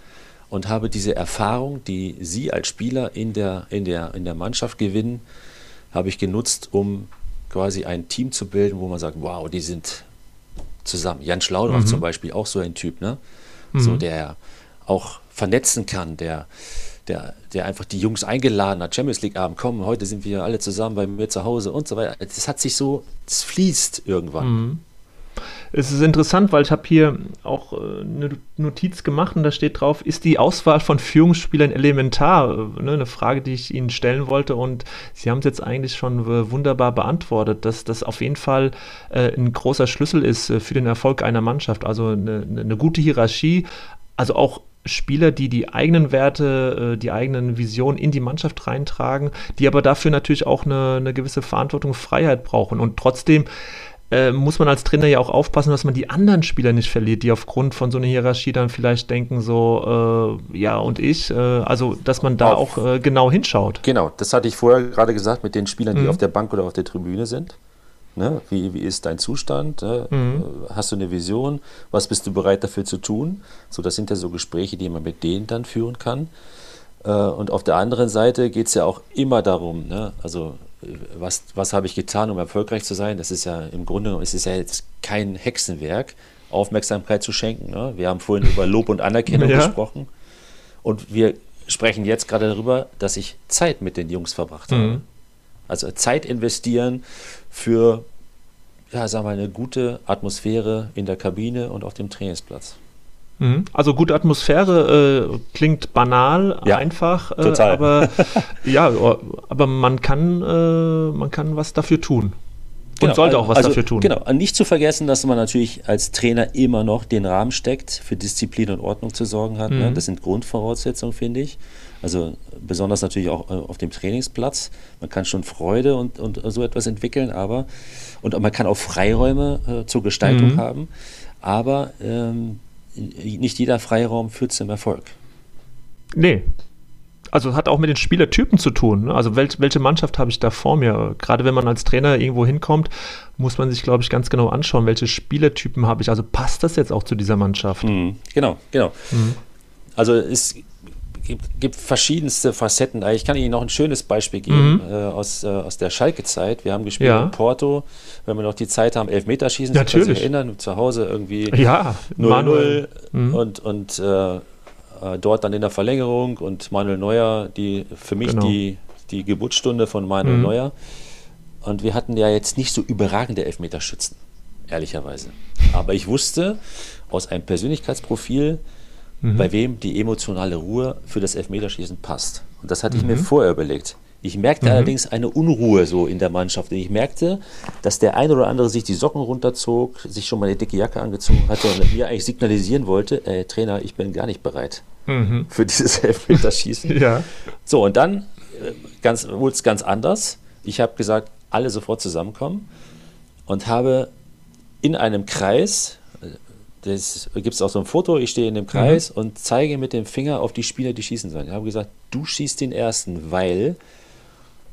und habe diese Erfahrung, die Sie als Spieler in der, in der, in der Mannschaft gewinnen, habe ich genutzt, um quasi ein Team zu bilden, wo man sagt, wow, die sind zusammen. Jan Schlaudorf mhm. zum Beispiel, auch so ein Typ, ne? Mhm. So, der auch vernetzen kann, der, der, der einfach die Jungs eingeladen hat, Champions League Abend, komm, heute sind wir alle zusammen bei mir zu Hause und so weiter. Das hat sich so, es fließt irgendwann. Mhm. Es ist interessant, weil ich habe hier auch äh, eine Notiz gemacht und da steht drauf, ist die Auswahl von Führungsspielern elementar? Ne, eine Frage, die ich Ihnen stellen wollte und Sie haben es jetzt eigentlich schon äh, wunderbar beantwortet, dass das auf jeden Fall äh, ein großer Schlüssel ist für den Erfolg einer Mannschaft. Also eine, eine gute Hierarchie, also auch Spieler, die die eigenen Werte, die eigenen Visionen in die Mannschaft reintragen, die aber dafür natürlich auch eine, eine gewisse Verantwortung, Freiheit brauchen und trotzdem äh, muss man als Trainer ja auch aufpassen, dass man die anderen Spieler nicht verliert, die aufgrund von so einer Hierarchie dann vielleicht denken, so, äh, ja und ich, äh, also dass man da auf, auch äh, genau hinschaut. Genau, das hatte ich vorher gerade gesagt mit den Spielern, die mhm. auf der Bank oder auf der Tribüne sind. Ne? Wie, wie ist dein Zustand? Ne? Mhm. Hast du eine Vision? Was bist du bereit dafür zu tun? So, das sind ja so Gespräche, die man mit denen dann führen kann. Äh, und auf der anderen Seite geht es ja auch immer darum, ne? also was, was habe ich getan, um erfolgreich zu sein? Das ist ja im Grunde ist es ja jetzt kein Hexenwerk, Aufmerksamkeit zu schenken. Ne? Wir haben vorhin über Lob und Anerkennung ja. gesprochen. Und wir sprechen jetzt gerade darüber, dass ich Zeit mit den Jungs verbracht habe. Mhm. Also Zeit investieren für, ja, sagen wir mal, eine gute Atmosphäre in der Kabine und auf dem Trainingsplatz. Mhm. Also gute Atmosphäre äh, klingt banal, ja, einfach, äh, total. aber ja, aber man kann, äh, man kann was dafür tun. Und genau, sollte auch was also, dafür tun. Genau, und nicht zu vergessen, dass man natürlich als Trainer immer noch den Rahmen steckt, für Disziplin und Ordnung zu sorgen hat. Ne? Mhm. Ne? Das sind Grundvoraussetzungen, finde ich. Also besonders natürlich auch äh, auf dem Trainingsplatz. Man kann schon Freude und, und so etwas entwickeln, aber und man kann auch Freiräume äh, zur Gestaltung mhm. haben. Aber ähm, nicht jeder Freiraum führt zum Erfolg. Nee. Also hat auch mit den Spielertypen zu tun. Ne? Also welch, welche Mannschaft habe ich da vor mir? Gerade wenn man als Trainer irgendwo hinkommt, muss man sich, glaube ich, ganz genau anschauen, welche Spielertypen habe ich. Also passt das jetzt auch zu dieser Mannschaft? Mhm. Genau, genau. Mhm. Also es gibt, gibt, verschiedenste Facetten. Ich kann Ihnen noch ein schönes Beispiel geben mhm. äh, aus, äh, aus der Schalke-Zeit. Wir haben gespielt ja. in Porto, wenn wir noch die Zeit haben, Elfmeterschießen, Natürlich. sich erinnern, zu Hause irgendwie ja, 0-0 mhm. und, und äh, äh, dort dann in der Verlängerung und Manuel Neuer, die für mich genau. die, die Geburtsstunde von Manuel mhm. Neuer. Und wir hatten ja jetzt nicht so überragende Elfmeterschützen, ehrlicherweise. Aber ich wusste aus einem Persönlichkeitsprofil, mhm. bei wem die emotionale Ruhe für das Elfmeterschießen passt. Und das hatte mhm. ich mir mhm. vorher überlegt. Ich merkte mhm. allerdings eine Unruhe so in der Mannschaft. Und ich merkte, dass der eine oder andere sich die Socken runterzog, sich schon mal eine dicke Jacke angezogen hatte und mir eigentlich signalisieren wollte, äh, Trainer, ich bin gar nicht bereit mhm. für dieses Elfmeterschießen. ja. So, und dann äh, ganz, wurde es ganz anders. Ich habe gesagt, alle sofort zusammenkommen und habe in einem Kreis das gibt es auch so ein Foto, ich stehe in dem Kreis mhm. und zeige mit dem Finger auf die Spieler, die schießen sollen. Ich habe gesagt, du schießt den ersten, weil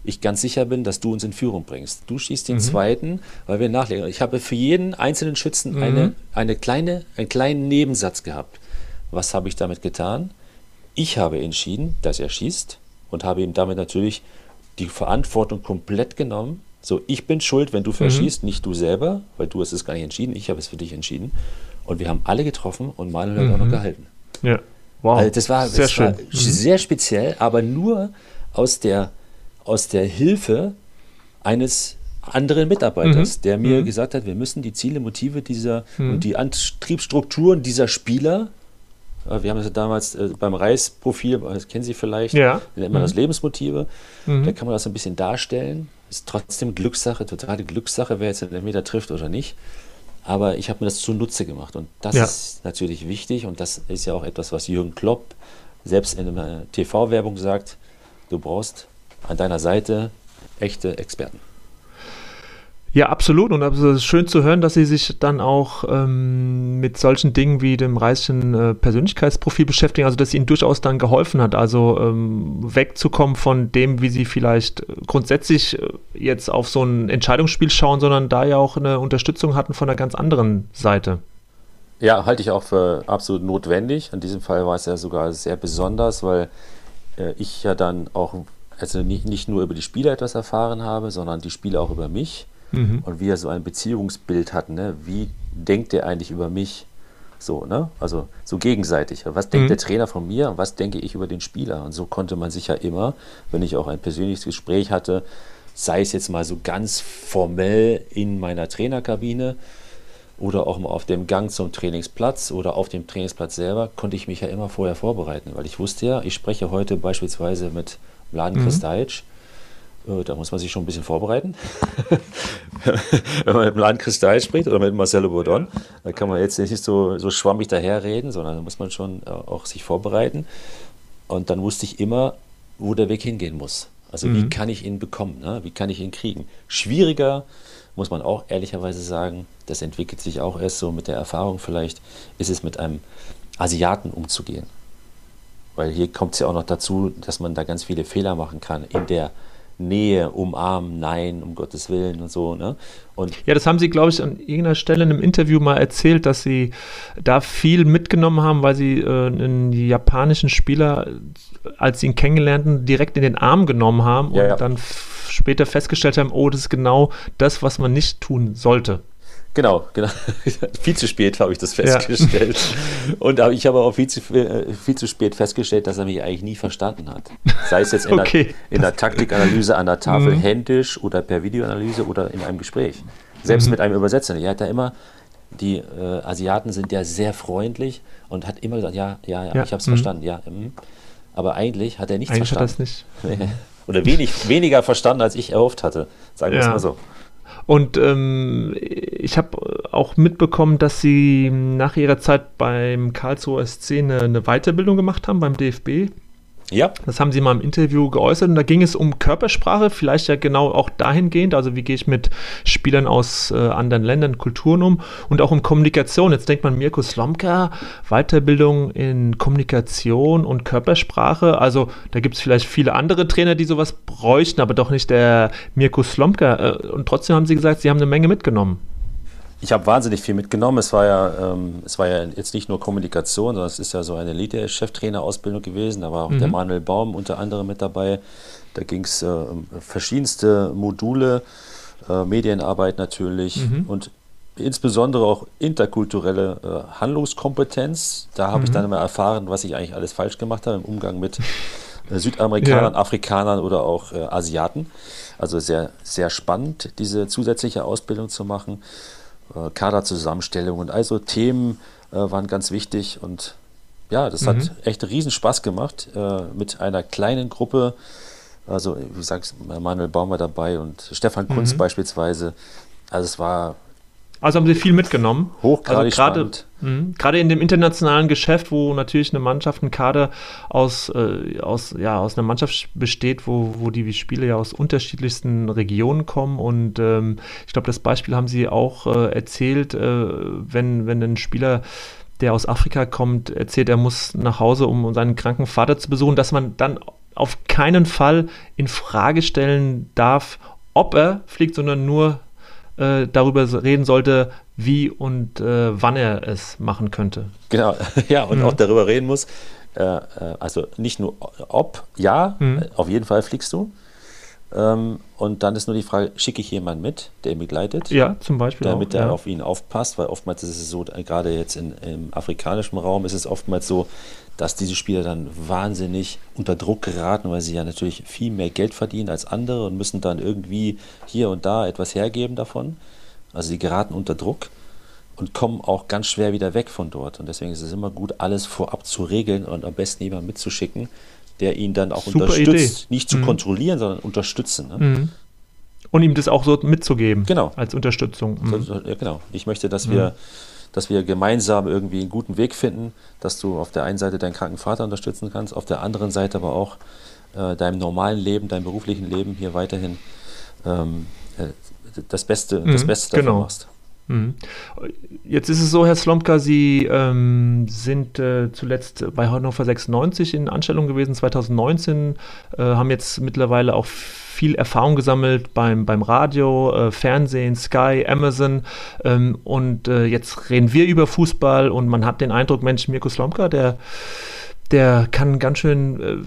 ich ganz sicher bin, dass du uns in Führung bringst. Du schießt den mhm. zweiten, weil wir nachlegen. Ich habe für jeden einzelnen Schützen mhm. eine, eine kleine, einen kleinen Nebensatz gehabt. Was habe ich damit getan? Ich habe entschieden, dass er schießt und habe ihm damit natürlich die Verantwortung komplett genommen. So, ich bin schuld, wenn du mhm. verschießt, nicht du selber, weil du hast es gar nicht entschieden, ich habe es für dich entschieden. Und wir haben alle getroffen und Manuel hat mhm. auch noch mhm. gehalten. Ja, wow. Also das war, sehr, das war mhm. sehr speziell, aber nur aus der, aus der Hilfe eines anderen Mitarbeiters, mhm. der mir mhm. gesagt hat, wir müssen die Ziele, Motive dieser mhm. und die Antriebsstrukturen dieser Spieler, wir haben das damals äh, beim Reisprofil, das kennen Sie vielleicht, ja. nennt man das Lebensmotive, da kann man das ein bisschen darstellen. Ist trotzdem Glückssache, totale Glückssache, wer jetzt den Meter trifft oder nicht. Aber ich habe mir das zunutze gemacht und das ja. ist natürlich wichtig und das ist ja auch etwas, was Jürgen Klopp selbst in einer TV-Werbung sagt, du brauchst an deiner Seite echte Experten. Ja, absolut. Und es ist schön zu hören, dass Sie sich dann auch ähm, mit solchen Dingen wie dem reichen äh, Persönlichkeitsprofil beschäftigen, also dass Ihnen durchaus dann geholfen hat, also ähm, wegzukommen von dem, wie Sie vielleicht grundsätzlich äh, jetzt auf so ein Entscheidungsspiel schauen, sondern da ja auch eine Unterstützung hatten von einer ganz anderen Seite. Ja, halte ich auch für absolut notwendig. In diesem Fall war es ja sogar sehr besonders, weil äh, ich ja dann auch also nicht, nicht nur über die Spieler etwas erfahren habe, sondern die Spieler auch über mich mhm. und wie er so ein Beziehungsbild hat. Ne? Wie denkt er eigentlich über mich? So, ne? Also so gegenseitig. Was denkt mhm. der Trainer von mir und was denke ich über den Spieler? Und so konnte man sich ja immer, wenn ich auch ein persönliches Gespräch hatte, sei es jetzt mal so ganz formell in meiner Trainerkabine oder auch mal auf dem Gang zum Trainingsplatz oder auf dem Trainingsplatz selber, konnte ich mich ja immer vorher vorbereiten, weil ich wusste ja, ich spreche heute beispielsweise mit Mladen mhm. Kristajic da muss man sich schon ein bisschen vorbereiten. Wenn man mit dem Land Kristall spricht oder mit Marcelo Bourdon, da kann man jetzt nicht so, so schwammig daherreden, sondern da muss man schon äh, auch sich vorbereiten. Und dann wusste ich immer, wo der Weg hingehen muss. Also mhm. wie kann ich ihn bekommen, ne? wie kann ich ihn kriegen. Schwieriger, muss man auch ehrlicherweise sagen, das entwickelt sich auch erst so mit der Erfahrung vielleicht, ist es mit einem Asiaten umzugehen. Weil hier kommt es ja auch noch dazu, dass man da ganz viele Fehler machen kann in der Nähe, umarmen, nein, um Gottes Willen und so. Ne? Und ja, das haben Sie, glaube ich, an irgendeiner Stelle in einem Interview mal erzählt, dass Sie da viel mitgenommen haben, weil Sie äh, einen japanischen Spieler, als Sie ihn kennengelernten, direkt in den Arm genommen haben und ja. dann später festgestellt haben, oh, das ist genau das, was man nicht tun sollte. Genau, genau. viel zu spät habe ich das festgestellt. Ja. Und ich habe auch viel zu, äh, viel zu spät festgestellt, dass er mich eigentlich nie verstanden hat. Sei es jetzt in, okay. der, in der Taktikanalyse an der Tafel mhm. händisch oder per Videoanalyse oder in einem Gespräch. Selbst mhm. mit einem Übersetzer. Er hat da immer, die äh, Asiaten sind ja sehr freundlich und hat immer gesagt, ja, ja, ja, ja. ich habe es mhm. verstanden, ja. Mh. Aber eigentlich hat er nichts eigentlich verstanden. Hat das nicht. Oder wenig, weniger verstanden, als ich erhofft hatte. Sagen wir es mal so. Und ähm, ich habe auch mitbekommen, dass sie nach ihrer Zeit beim Karlsruher SC eine, eine Weiterbildung gemacht haben beim DFB. Ja. Das haben Sie mal im Interview geäußert und da ging es um Körpersprache, vielleicht ja genau auch dahingehend, also wie gehe ich mit Spielern aus äh, anderen Ländern, Kulturen um und auch um Kommunikation. Jetzt denkt man Mirko Slomka, Weiterbildung in Kommunikation und Körpersprache. Also da gibt es vielleicht viele andere Trainer, die sowas bräuchten, aber doch nicht der Mirko Slomka. Äh, und trotzdem haben Sie gesagt, Sie haben eine Menge mitgenommen ich habe wahnsinnig viel mitgenommen. Es war ja, ähm, es war ja jetzt nicht nur Kommunikation, sondern es ist ja so eine Elite-Cheftrainer-Ausbildung gewesen. Da war auch mhm. der Manuel Baum unter anderem mit dabei. Da ging es äh, um verschiedenste Module, äh, Medienarbeit natürlich mhm. und insbesondere auch interkulturelle äh, Handlungskompetenz. Da habe mhm. ich dann immer erfahren, was ich eigentlich alles falsch gemacht habe im Umgang mit äh, Südamerikanern, ja. Afrikanern oder auch äh, Asiaten. Also sehr, sehr spannend, diese zusätzliche Ausbildung zu machen. Äh, Kaderzusammenstellung und also Themen äh, waren ganz wichtig und ja, das mhm. hat echt riesen Spaß gemacht äh, mit einer kleinen Gruppe. Also, wie sagst Manuel Baum war dabei und Stefan Kunz mhm. beispielsweise. Also, es war also haben sie viel mitgenommen. Hochgradig also gerade, mh, gerade in dem internationalen Geschäft, wo natürlich eine Mannschaft, ein Kader aus, äh, aus, ja, aus einer Mannschaft besteht, wo, wo die Spiele ja aus unterschiedlichsten Regionen kommen. Und ähm, ich glaube, das Beispiel haben sie auch äh, erzählt, äh, wenn, wenn ein Spieler der aus Afrika kommt, erzählt, er muss nach Hause, um seinen kranken Vater zu besuchen, dass man dann auf keinen Fall in Frage stellen darf, ob er fliegt, sondern nur äh, darüber reden sollte, wie und äh, wann er es machen könnte. Genau, ja, und mhm. auch darüber reden muss. Äh, äh, also nicht nur ob, ja, mhm. auf jeden Fall fliegst du. Ähm, und dann ist nur die Frage, schicke ich jemanden mit, der ihn begleitet? Ja, zum Beispiel. Damit auch, er ja. auf ihn aufpasst, weil oftmals ist es so, gerade jetzt in, im afrikanischen Raum ist es oftmals so, dass diese Spieler dann wahnsinnig unter Druck geraten, weil sie ja natürlich viel mehr Geld verdienen als andere und müssen dann irgendwie hier und da etwas hergeben davon. Also sie geraten unter Druck und kommen auch ganz schwer wieder weg von dort. Und deswegen ist es immer gut, alles vorab zu regeln und am besten jemanden mitzuschicken, der ihn dann auch Super unterstützt. Idee. Nicht zu mhm. kontrollieren, sondern unterstützen. Ne? Mhm. Und ihm das auch so mitzugeben. Genau. Als Unterstützung. Mhm. So, ja, genau. Ich möchte, dass wir dass wir gemeinsam irgendwie einen guten Weg finden, dass du auf der einen Seite deinen kranken Vater unterstützen kannst, auf der anderen Seite aber auch äh, deinem normalen Leben, deinem beruflichen Leben hier weiterhin ähm, äh, das Beste, mhm, das Beste genau. machst. Mhm. Jetzt ist es so, Herr Slomka, Sie ähm, sind äh, zuletzt bei Hannover 96 in Anstellung gewesen, 2019, äh, haben jetzt mittlerweile auch viel Erfahrung gesammelt beim, beim Radio, äh, Fernsehen, Sky, Amazon ähm, und äh, jetzt reden wir über Fußball und man hat den Eindruck, Mensch, Mirko Slomka, der der kann ganz schön äh,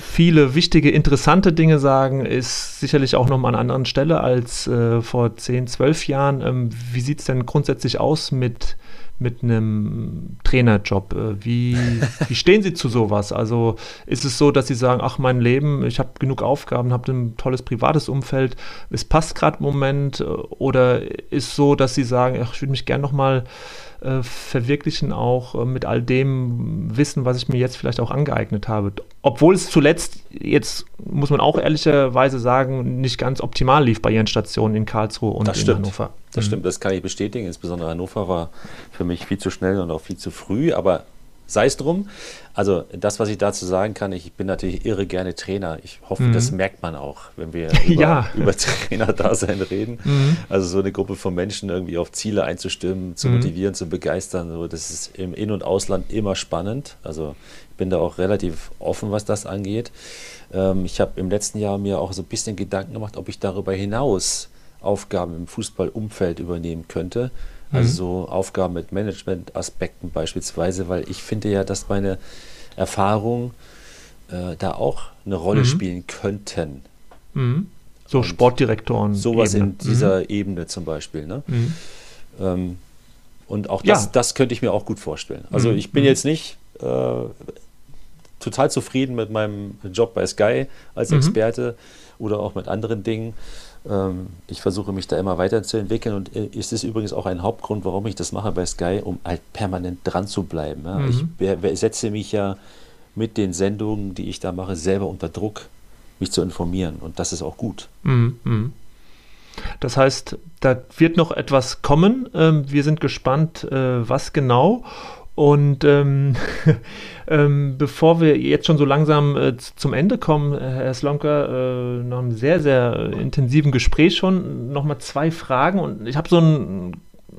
viele wichtige, interessante Dinge sagen, ist sicherlich auch noch mal an anderen Stelle als äh, vor 10, 12 Jahren. Ähm, wie sieht es denn grundsätzlich aus mit, mit einem Trainerjob? Äh, wie, wie stehen Sie zu sowas? Also ist es so, dass Sie sagen, ach mein Leben, ich habe genug Aufgaben, habe ein tolles privates Umfeld, es passt gerade im Moment? Äh, oder ist es so, dass Sie sagen, ach, ich würde mich gerne noch mal äh, verwirklichen, auch äh, mit all dem Wissen, was ich mir jetzt vielleicht auch angeeignet habe. Obwohl es zuletzt, jetzt muss man auch ehrlicherweise sagen, nicht ganz optimal lief bei ihren Stationen in Karlsruhe und das in stimmt. Hannover. Das mhm. stimmt, das kann ich bestätigen. Insbesondere Hannover war für mich viel zu schnell und auch viel zu früh, aber sei es drum. Also das, was ich dazu sagen kann, ich bin natürlich irre gerne Trainer. Ich hoffe, mhm. das merkt man auch, wenn wir über, ja. über Trainer-Dasein reden. Mhm. Also so eine Gruppe von Menschen irgendwie auf Ziele einzustimmen, zu mhm. motivieren, zu begeistern. So, das ist im In- und Ausland immer spannend. Also ich bin da auch relativ offen, was das angeht. Ähm, ich habe im letzten Jahr mir auch so ein bisschen Gedanken gemacht, ob ich darüber hinaus Aufgaben im Fußballumfeld übernehmen könnte. Also mhm. so Aufgaben mit Management-Aspekten beispielsweise, weil ich finde ja, dass meine Erfahrungen äh, da auch eine Rolle mhm. spielen könnten. Mhm. So Und Sportdirektoren. Sowas Ebene. in dieser mhm. Ebene zum Beispiel. Ne? Mhm. Ähm, und auch das, ja. das könnte ich mir auch gut vorstellen. Also mhm. ich bin mhm. jetzt nicht äh, total zufrieden mit meinem Job bei Sky als mhm. Experte oder auch mit anderen Dingen. Ähm, ich versuche mich da immer weiterzuentwickeln und äh, es ist übrigens auch ein Hauptgrund, warum ich das mache bei Sky, um halt permanent dran zu bleiben. Mhm. Ich setze mich ja mit den Sendungen, die ich da mache, selber unter Druck, mich zu informieren und das ist auch gut. Mhm. mhm. Das heißt, da wird noch etwas kommen. Ähm, wir sind gespannt, äh, was genau. Und ähm, ähm, bevor wir jetzt schon so langsam äh, zum Ende kommen, äh, Herr Slonka, äh, nach einem sehr, sehr intensiven Gespräch schon, nochmal zwei Fragen. Und ich habe so ein,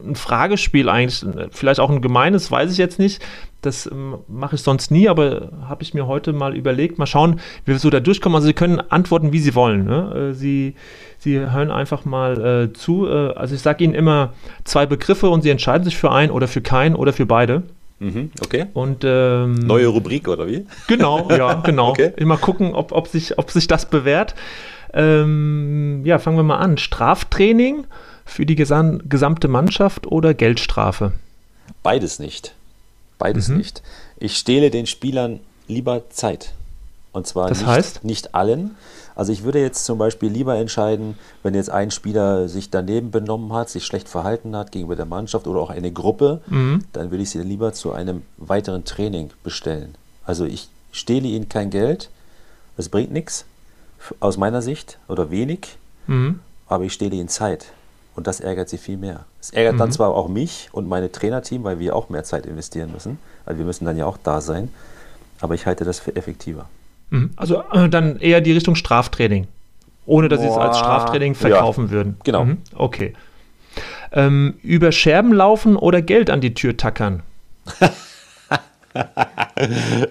ein, Fragespiel eigentlich, vielleicht auch ein gemeines, weiß ich jetzt nicht. Das ähm, mache ich sonst nie, aber habe ich mir heute mal überlegt. Mal schauen, wie wir so da durchkommen. Also Sie können antworten, wie Sie wollen. Ne? Äh, Sie, Sie hören einfach mal äh, zu. Äh, also ich sage Ihnen immer zwei Begriffe und Sie entscheiden sich für einen oder für keinen oder für beide. Mhm, okay. Und, ähm, Neue Rubrik oder wie? Genau, ja, genau. okay. Immer gucken, ob, ob, sich, ob sich das bewährt. Ähm, ja, fangen wir mal an. Straftraining für die gesam gesamte Mannschaft oder Geldstrafe? Beides nicht. Beides mhm. nicht. Ich stehle den Spielern lieber Zeit. Und zwar das nicht, heißt? nicht allen, also ich würde jetzt zum Beispiel lieber entscheiden, wenn jetzt ein Spieler sich daneben benommen hat, sich schlecht verhalten hat gegenüber der Mannschaft oder auch eine Gruppe, mhm. dann würde ich sie lieber zu einem weiteren Training bestellen. Also ich stehle ihnen kein Geld, das bringt nichts aus meiner Sicht oder wenig, mhm. aber ich stehle ihnen Zeit. Und das ärgert sie viel mehr. Es ärgert mhm. dann zwar auch mich und meine Trainerteam, weil wir auch mehr Zeit investieren müssen. Also wir müssen dann ja auch da sein. Aber ich halte das für effektiver. Mhm. Also äh, dann eher die Richtung Straftraining. Ohne dass sie es als Straftraining verkaufen ja, würden. Genau. Mhm. Okay. Ähm, über Scherben laufen oder Geld an die Tür tackern?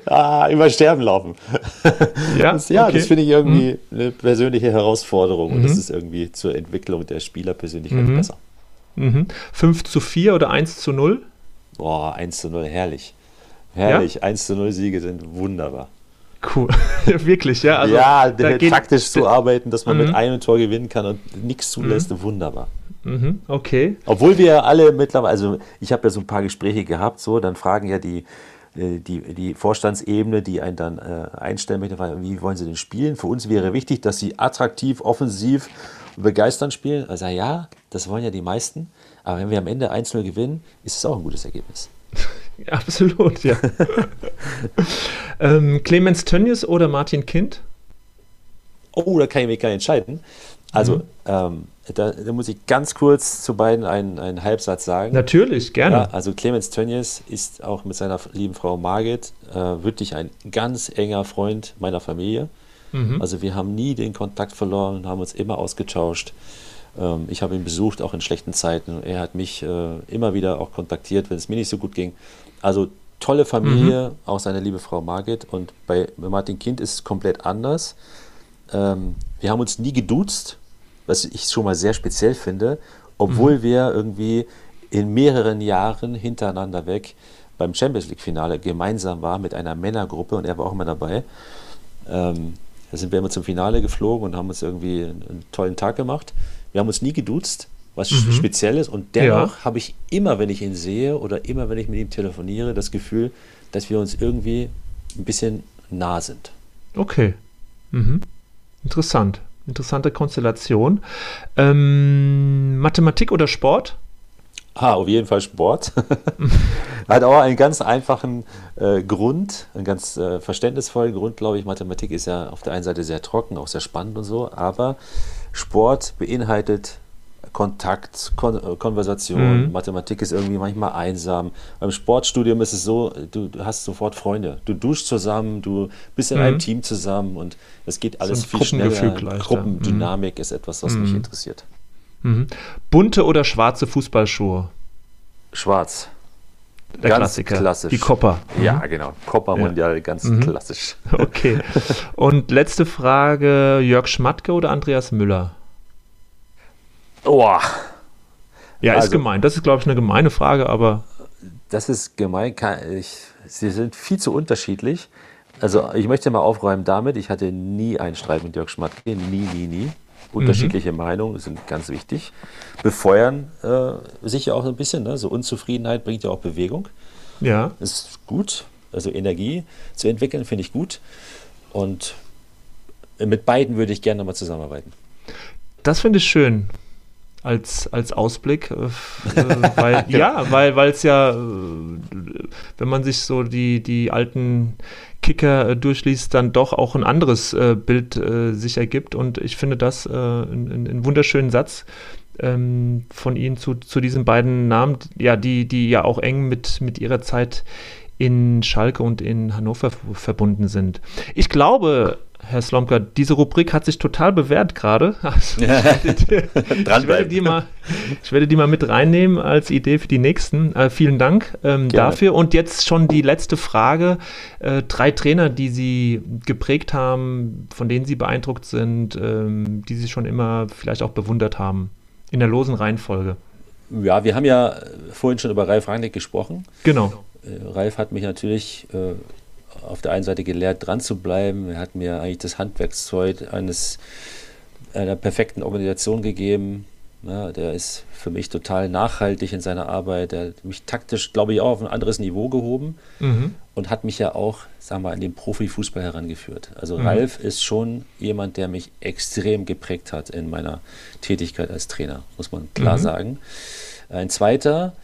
ah, über Sterben laufen. Ja, das, ja, okay. das finde ich irgendwie mhm. eine persönliche Herausforderung und das mhm. ist irgendwie zur Entwicklung der Spielerpersönlichkeit mhm. besser. Mhm. 5 zu 4 oder 1 zu 0? Boah, 1 zu 0, herrlich. Herrlich. Ja? 1 zu 0 Siege sind wunderbar. Cool. Wirklich, ja. Also, ja, taktisch zu arbeiten, dass man mit mhm. einem Tor gewinnen kann und nichts zulässt, mhm. wunderbar. Mhm, okay. Obwohl wir alle mittlerweile, also ich habe ja so ein paar Gespräche gehabt, so, dann fragen ja die, äh, die, die Vorstandsebene, die einen dann äh, einstellen möchte, wie wollen sie denn spielen? Für uns wäre wichtig, dass sie attraktiv, offensiv, begeisternd spielen. Also ja, das wollen ja die meisten. Aber wenn wir am Ende 1-0 gewinnen, ist es auch ein gutes Ergebnis. Absolut, ja. ähm, Clemens Tönnies oder Martin Kind? Oh, da kann ich mich gar nicht entscheiden. Also, mhm. ähm, da, da, muss ich ganz kurz zu beiden einen, einen Halbsatz sagen. Natürlich, gerne. Ja, also Clemens Tönnies ist auch mit seiner lieben Frau Margit äh, wirklich ein ganz enger Freund meiner Familie. Mhm. Also wir haben nie den Kontakt verloren und haben uns immer ausgetauscht. Ähm, ich habe ihn besucht, auch in schlechten Zeiten. Er hat mich äh, immer wieder auch kontaktiert, wenn es mir nicht so gut ging. Also tolle Familie, mhm. auch seine liebe Frau Margit. Und bei Martin Kind ist es komplett anders. Ähm, wir haben uns nie geduzt, was ich schon mal sehr speziell finde, obwohl mhm. wir irgendwie in mehreren Jahren hintereinander weg beim Champions League-Finale gemeinsam waren mit einer Männergruppe und er war auch immer dabei. Ähm, da sind wir immer zum Finale geflogen und haben uns irgendwie einen tollen Tag gemacht. Wir haben uns nie geduzt, was mhm. Spezielles. Und dennoch ja. habe ich immer, wenn ich ihn sehe oder immer, wenn ich mit ihm telefoniere, das Gefühl, dass wir uns irgendwie ein bisschen nah sind. Okay. Mhm. Interessant. Interessante Konstellation. Ähm, Mathematik oder Sport? Ah, auf jeden Fall Sport. Hat auch einen ganz einfachen äh, Grund, einen ganz äh, verständnisvollen Grund, glaube ich. Mathematik ist ja auf der einen Seite sehr trocken, auch sehr spannend und so, aber Sport beinhaltet Kontakt, Kon äh, Konversation. Mhm. Mathematik ist irgendwie manchmal einsam. Beim Sportstudium ist es so, du, du hast sofort Freunde. Du duschst zusammen, du bist in mhm. einem Team zusammen und es geht alles so viel schneller. Gruppendynamik mhm. ist etwas, was mich mhm. interessiert. Mhm. Bunte oder schwarze Fußballschuhe? Schwarz. Der ganz Klassiker. Klassisch. Die Copper. Ja, mhm. genau. Copper Mondial, ganz mhm. klassisch. Okay. Und letzte Frage: Jörg Schmatke oder Andreas Müller? Boah. Ja, ist also, gemein. Das ist, glaube ich, eine gemeine Frage, aber. Das ist gemein. Ich, sie sind viel zu unterschiedlich. Also, ich möchte mal aufräumen damit. Ich hatte nie einen Streit mit Jörg Schmatke. Nie, nie, nie. Unterschiedliche mhm. Meinungen sind ganz wichtig. Befeuern äh, sicher auch ein bisschen. Ne? So Unzufriedenheit bringt ja auch Bewegung. Ja. Ist gut. Also Energie zu entwickeln, finde ich gut. Und mit beiden würde ich gerne nochmal zusammenarbeiten. Das finde ich schön als, als Ausblick, äh, weil genau. ja, weil es ja, äh, wenn man sich so die, die alten Kicker äh, durchliest, dann doch auch ein anderes äh, Bild äh, sich ergibt. Und ich finde das äh, einen wunderschönen Satz ähm, von Ihnen zu, zu diesen beiden Namen, ja, die, die ja auch eng mit, mit ihrer Zeit in Schalke und in Hannover verbunden sind. Ich glaube, Herr Slomka, diese Rubrik hat sich total bewährt gerade. Also, ich, werde die mal, ich werde die mal mit reinnehmen als Idee für die nächsten. Äh, vielen Dank ähm, dafür. Und jetzt schon die letzte Frage. Äh, drei Trainer, die Sie geprägt haben, von denen Sie beeindruckt sind, ähm, die Sie schon immer vielleicht auch bewundert haben. In der losen Reihenfolge. Ja, wir haben ja vorhin schon über Ralf Rangnick gesprochen. Genau. Äh, Ralf hat mich natürlich äh, auf der einen Seite gelehrt, dran zu bleiben. Er hat mir eigentlich das Handwerkszeug eines, einer perfekten Organisation gegeben. Ja, der ist für mich total nachhaltig in seiner Arbeit. Er hat mich taktisch, glaube ich, auch auf ein anderes Niveau gehoben mhm. und hat mich ja auch, sagen wir, an den Profifußball herangeführt. Also mhm. Ralf ist schon jemand, der mich extrem geprägt hat in meiner Tätigkeit als Trainer, muss man klar mhm. sagen. Ein zweiter,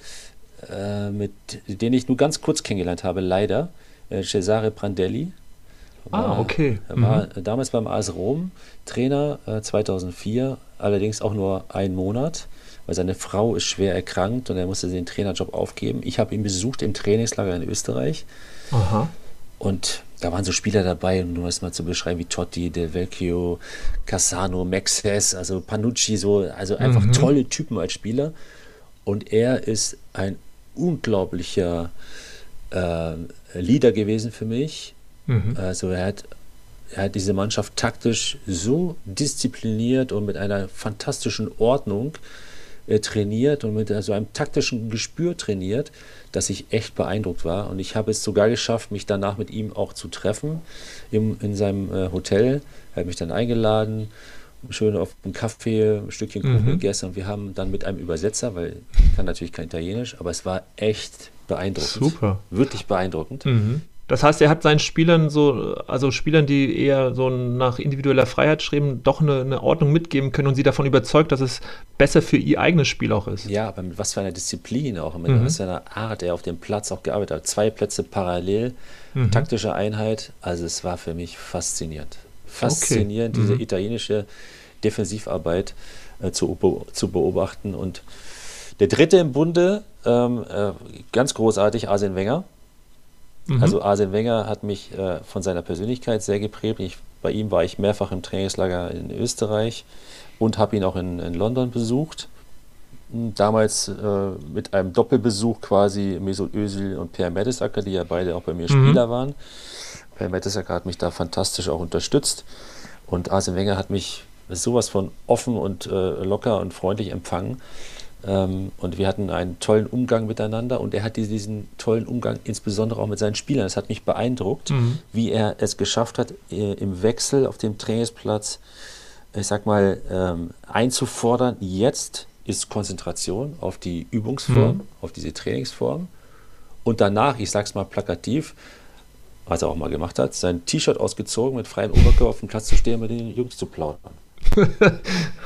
äh, mit den ich nur ganz kurz kennengelernt habe, leider, Cesare Prandelli. Ah, war, ah, okay. Er war mhm. damals beim AS Rom Trainer äh, 2004, allerdings auch nur einen Monat, weil seine Frau ist schwer erkrankt und er musste den Trainerjob aufgeben. Ich habe ihn besucht im Trainingslager in Österreich. Aha. Und da waren so Spieler dabei, um nur erstmal zu beschreiben, wie Totti, Del Vecchio, Cassano, Maxes, also Panucci, so, also einfach mhm. tolle Typen als Spieler. Und er ist ein unglaublicher äh, Leader gewesen für mich. Mhm. Also er hat, er hat diese Mannschaft taktisch so diszipliniert und mit einer fantastischen Ordnung äh, trainiert und mit so also einem taktischen Gespür trainiert, dass ich echt beeindruckt war. Und ich habe es sogar geschafft, mich danach mit ihm auch zu treffen im, in seinem äh, Hotel. Er hat mich dann eingeladen schön auf einen Kaffee, ein Stückchen Kuchen mhm. gegessen und wir haben dann mit einem Übersetzer, weil ich kann natürlich kein Italienisch, aber es war echt beeindruckend. Super. Wirklich beeindruckend. Mhm. Das heißt, er hat seinen Spielern so, also Spielern, die eher so nach individueller Freiheit streben, doch eine, eine, Ordnung mitgeben können und sie davon überzeugt, dass es besser für ihr eigenes Spiel auch ist. Ja, aber mit was für einer Disziplin auch, mit mhm. was für einer Art er auf dem Platz auch gearbeitet hat. Zwei Plätze parallel, mhm. taktische Einheit. Also es war für mich faszinierend faszinierend, okay. diese mhm. italienische Defensivarbeit äh, zu, zu beobachten. Und der dritte im Bunde, ähm, äh, ganz großartig, Arsene Wenger. Mhm. Also Arsene Wenger hat mich äh, von seiner Persönlichkeit sehr geprägt. Ich, bei ihm war ich mehrfach im Trainingslager in Österreich und habe ihn auch in, in, London besucht. Damals äh, mit einem Doppelbesuch quasi Mesut Özil und Pierre Mertesacker, die ja beide auch bei mir mhm. Spieler waren. Per Mertesacker hat mich da fantastisch auch unterstützt. Und Arsene Wenger hat mich sowas von offen und äh, locker und freundlich empfangen. Ähm, und wir hatten einen tollen Umgang miteinander und er hat diesen tollen Umgang insbesondere auch mit seinen Spielern. Es hat mich beeindruckt, mhm. wie er es geschafft hat, äh, im Wechsel auf dem Trainingsplatz, ich sag mal, ähm, einzufordern, jetzt ist Konzentration auf die Übungsform, mhm. auf diese Trainingsform. Und danach, ich sag's mal plakativ, was er auch mal gemacht hat, sein T-Shirt ausgezogen, mit freiem Oberkörper auf dem Platz zu stehen, mit den Jungs zu plaudern.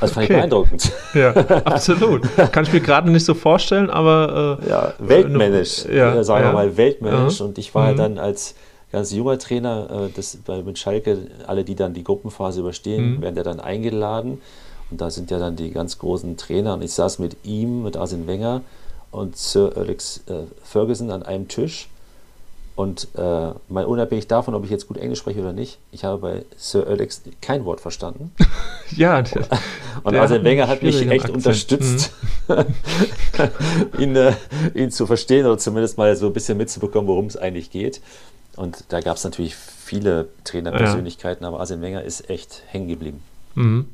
Das fand okay. ich beeindruckend. Ja, absolut. Kann ich mir gerade nicht so vorstellen, aber. Äh, ja, weltmännisch. Äh, ja, sagen wir ja. mal weltmännisch. Mhm. Und ich war mhm. dann als ganz junger Trainer, äh, das, bei, mit Schalke, alle, die dann die Gruppenphase überstehen, mhm. werden ja dann eingeladen. Und da sind ja dann die ganz großen Trainer. Und ich saß mit ihm, mit Arsene Wenger und Sir Alex äh, Ferguson an einem Tisch. Und äh, mal unabhängig davon, ob ich jetzt gut Englisch spreche oder nicht, ich habe bei Sir Alex kein Wort verstanden. ja, der, und der Arsene Wenger hat mich echt Akzent. unterstützt, mhm. ihn, äh, ihn zu verstehen oder zumindest mal so ein bisschen mitzubekommen, worum es eigentlich geht. Und da gab es natürlich viele Trainerpersönlichkeiten, ja. aber Arsene Wenger ist echt hängen geblieben. Mhm.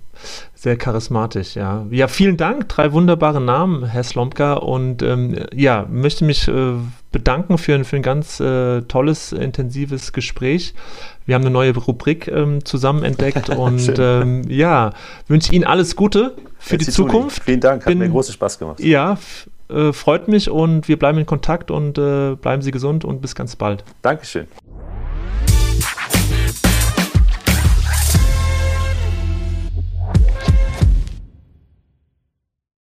Sehr charismatisch, ja. Ja, vielen Dank. Drei wunderbare Namen, Herr Slomka. Und ähm, ja, möchte mich äh, bedanken für ein, für ein ganz äh, tolles, intensives Gespräch. Wir haben eine neue Rubrik ähm, zusammen entdeckt und ähm, ja, wünsche Ihnen alles Gute für Jetzt die Zukunft. Vielen Dank, hat Bin, mir großen Spaß gemacht. Ja, äh, freut mich und wir bleiben in Kontakt und äh, bleiben Sie gesund und bis ganz bald. Dankeschön.